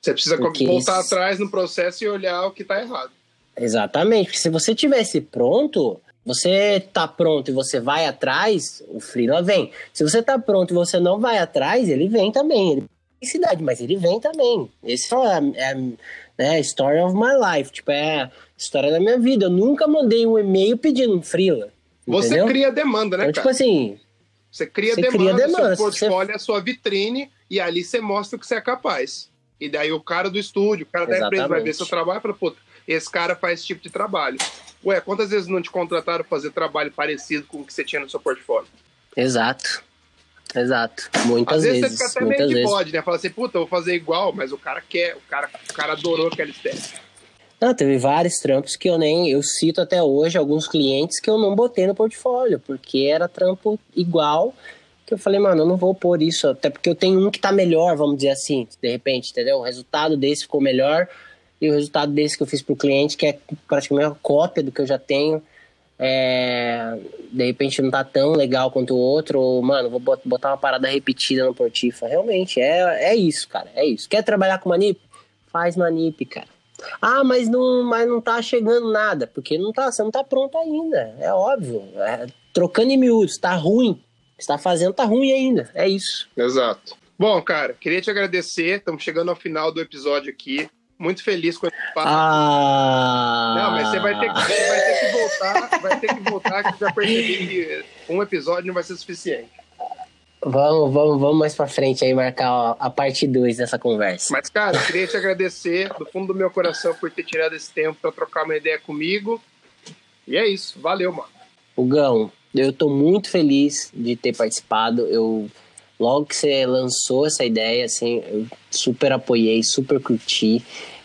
Você precisa voltar atrás no processo e olhar o que tá errado. Exatamente, porque se você tivesse pronto, você tá pronto e você vai atrás, o freela vem. Se você tá pronto e você não vai atrás, ele vem também. Ele tem cidade, mas ele vem também. Esse é, é né, story of my life, tipo, é a história da minha vida. Eu nunca mandei um e-mail pedindo um freela. Você cria demanda, né, então, tipo cara? Tipo assim, você cria você demanda, cria demanda, seu portfólio você... é a sua vitrine e ali você mostra o que você é capaz. E daí o cara do estúdio, o cara da empresa vai ver seu trabalho e fala, puta, esse cara faz esse tipo de trabalho. Ué, quantas vezes não te contrataram para fazer trabalho parecido com o que você tinha no seu portfólio? Exato. Exato. Muitas Às vezes. Às vezes você fica até meio de bode, né? Fala assim, puta, eu vou fazer igual, mas o cara quer, o cara, o cara adorou aquela estética. Não, teve vários trampos que eu nem. Eu cito até hoje alguns clientes que eu não botei no portfólio, porque era trampo igual. Que eu falei, mano, eu não vou pôr isso, até porque eu tenho um que tá melhor, vamos dizer assim, de repente, entendeu? O resultado desse ficou melhor, e o resultado desse que eu fiz para o cliente, que é praticamente uma cópia do que eu já tenho, é, de repente não tá tão legal quanto o outro, ou, mano, vou botar uma parada repetida no Portifa. Realmente, é, é isso, cara, é isso. Quer trabalhar com manip? Faz manip, cara. Ah, mas não, mas não tá chegando nada, porque não tá, você não tá pronto ainda, é óbvio. É, trocando em miúdos, tá ruim. Você tá fazendo, tá ruim ainda, é isso. Exato. Bom, cara, queria te agradecer, estamos chegando ao final do episódio aqui muito feliz com esse papo. Ah. Não, mas você vai ter, que, você vai ter que voltar, vai ter que voltar, que já percebi que um episódio não vai ser suficiente. Vamos, vamos, vamos mais pra frente aí marcar a parte 2 dessa conversa. Mas, cara, queria te agradecer do fundo do meu coração por ter tirado esse tempo para trocar uma ideia comigo. E é isso. Valeu, mano. O Gão, eu tô muito feliz de ter participado. Eu logo que você lançou essa ideia, assim, eu super apoiei, super curti.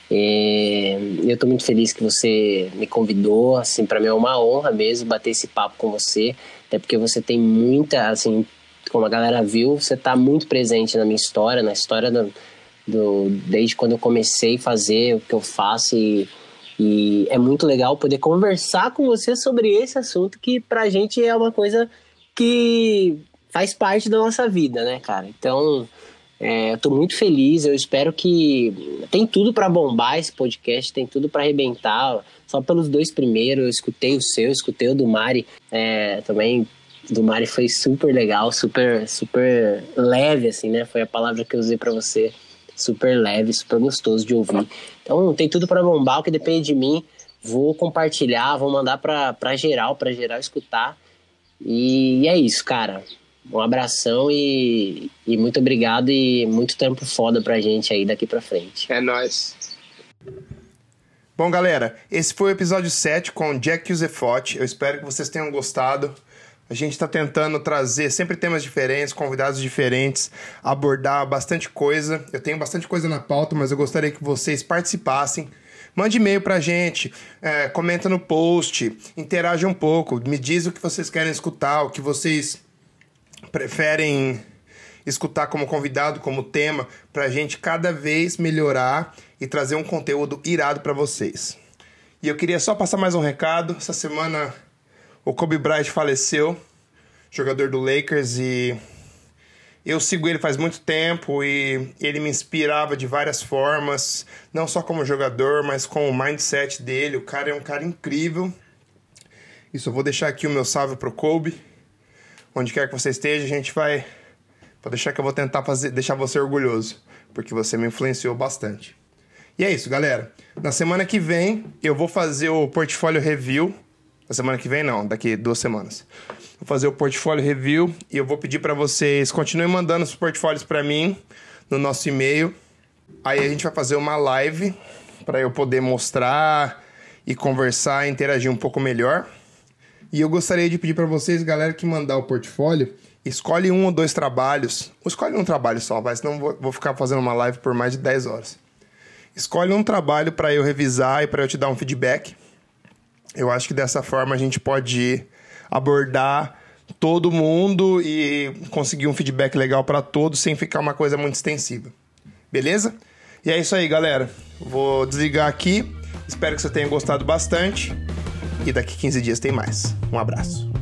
É, eu estou muito feliz que você me convidou, assim, para mim é uma honra mesmo bater esse papo com você, até porque você tem muita, assim, como a galera viu, você está muito presente na minha história, na história do, do, desde quando eu comecei a fazer o que eu faço e, e é muito legal poder conversar com você sobre esse assunto que pra gente é uma coisa que faz parte da nossa vida, né, cara? Então, é, eu tô muito feliz, eu espero que tem tudo para bombar esse podcast, tem tudo para arrebentar. Só pelos dois primeiros, eu escutei o seu, escutei o do Mari, é, também do Mari foi super legal, super super leve assim, né? Foi a palavra que eu usei para você, super leve, super gostoso de ouvir. Então, tem tudo para bombar, o que depende de mim. Vou compartilhar, vou mandar para geral, para geral escutar. E é isso, cara. Um abração e, e muito obrigado e muito tempo foda pra gente aí daqui pra frente. É nóis. Bom, galera, esse foi o episódio 7 com Jack Yusefote. Eu espero que vocês tenham gostado. A gente está tentando trazer sempre temas diferentes, convidados diferentes, abordar bastante coisa. Eu tenho bastante coisa na pauta, mas eu gostaria que vocês participassem. Mande e-mail pra gente, é, comenta no post, interaja um pouco, me diz o que vocês querem escutar, o que vocês preferem escutar como convidado, como tema, pra gente cada vez melhorar e trazer um conteúdo irado para vocês. E eu queria só passar mais um recado. Essa semana o Kobe Bryant faleceu, jogador do Lakers, e eu sigo ele faz muito tempo e ele me inspirava de várias formas, não só como jogador, mas com o mindset dele. O cara é um cara incrível. Isso eu vou deixar aqui o meu salve pro Kobe. Onde quer que você esteja, a gente vai. Vou deixar que eu vou tentar fazer, deixar você orgulhoso, porque você me influenciou bastante. E é isso, galera. Na semana que vem eu vou fazer o portfólio review. Na semana que vem não, daqui duas semanas. Vou fazer o portfólio review e eu vou pedir para vocês continuem mandando os portfólios para mim no nosso e-mail. Aí a gente vai fazer uma live para eu poder mostrar e conversar, interagir um pouco melhor. E eu gostaria de pedir para vocês, galera, que mandar o portfólio, escolhe um ou dois trabalhos. Ou escolhe um trabalho só, vai, senão vou, vou ficar fazendo uma live por mais de 10 horas. Escolhe um trabalho para eu revisar e para eu te dar um feedback. Eu acho que dessa forma a gente pode abordar todo mundo e conseguir um feedback legal para todos sem ficar uma coisa muito extensiva. Beleza? E é isso aí, galera. Vou desligar aqui. Espero que você tenha gostado bastante. E daqui 15 dias tem mais. Um abraço.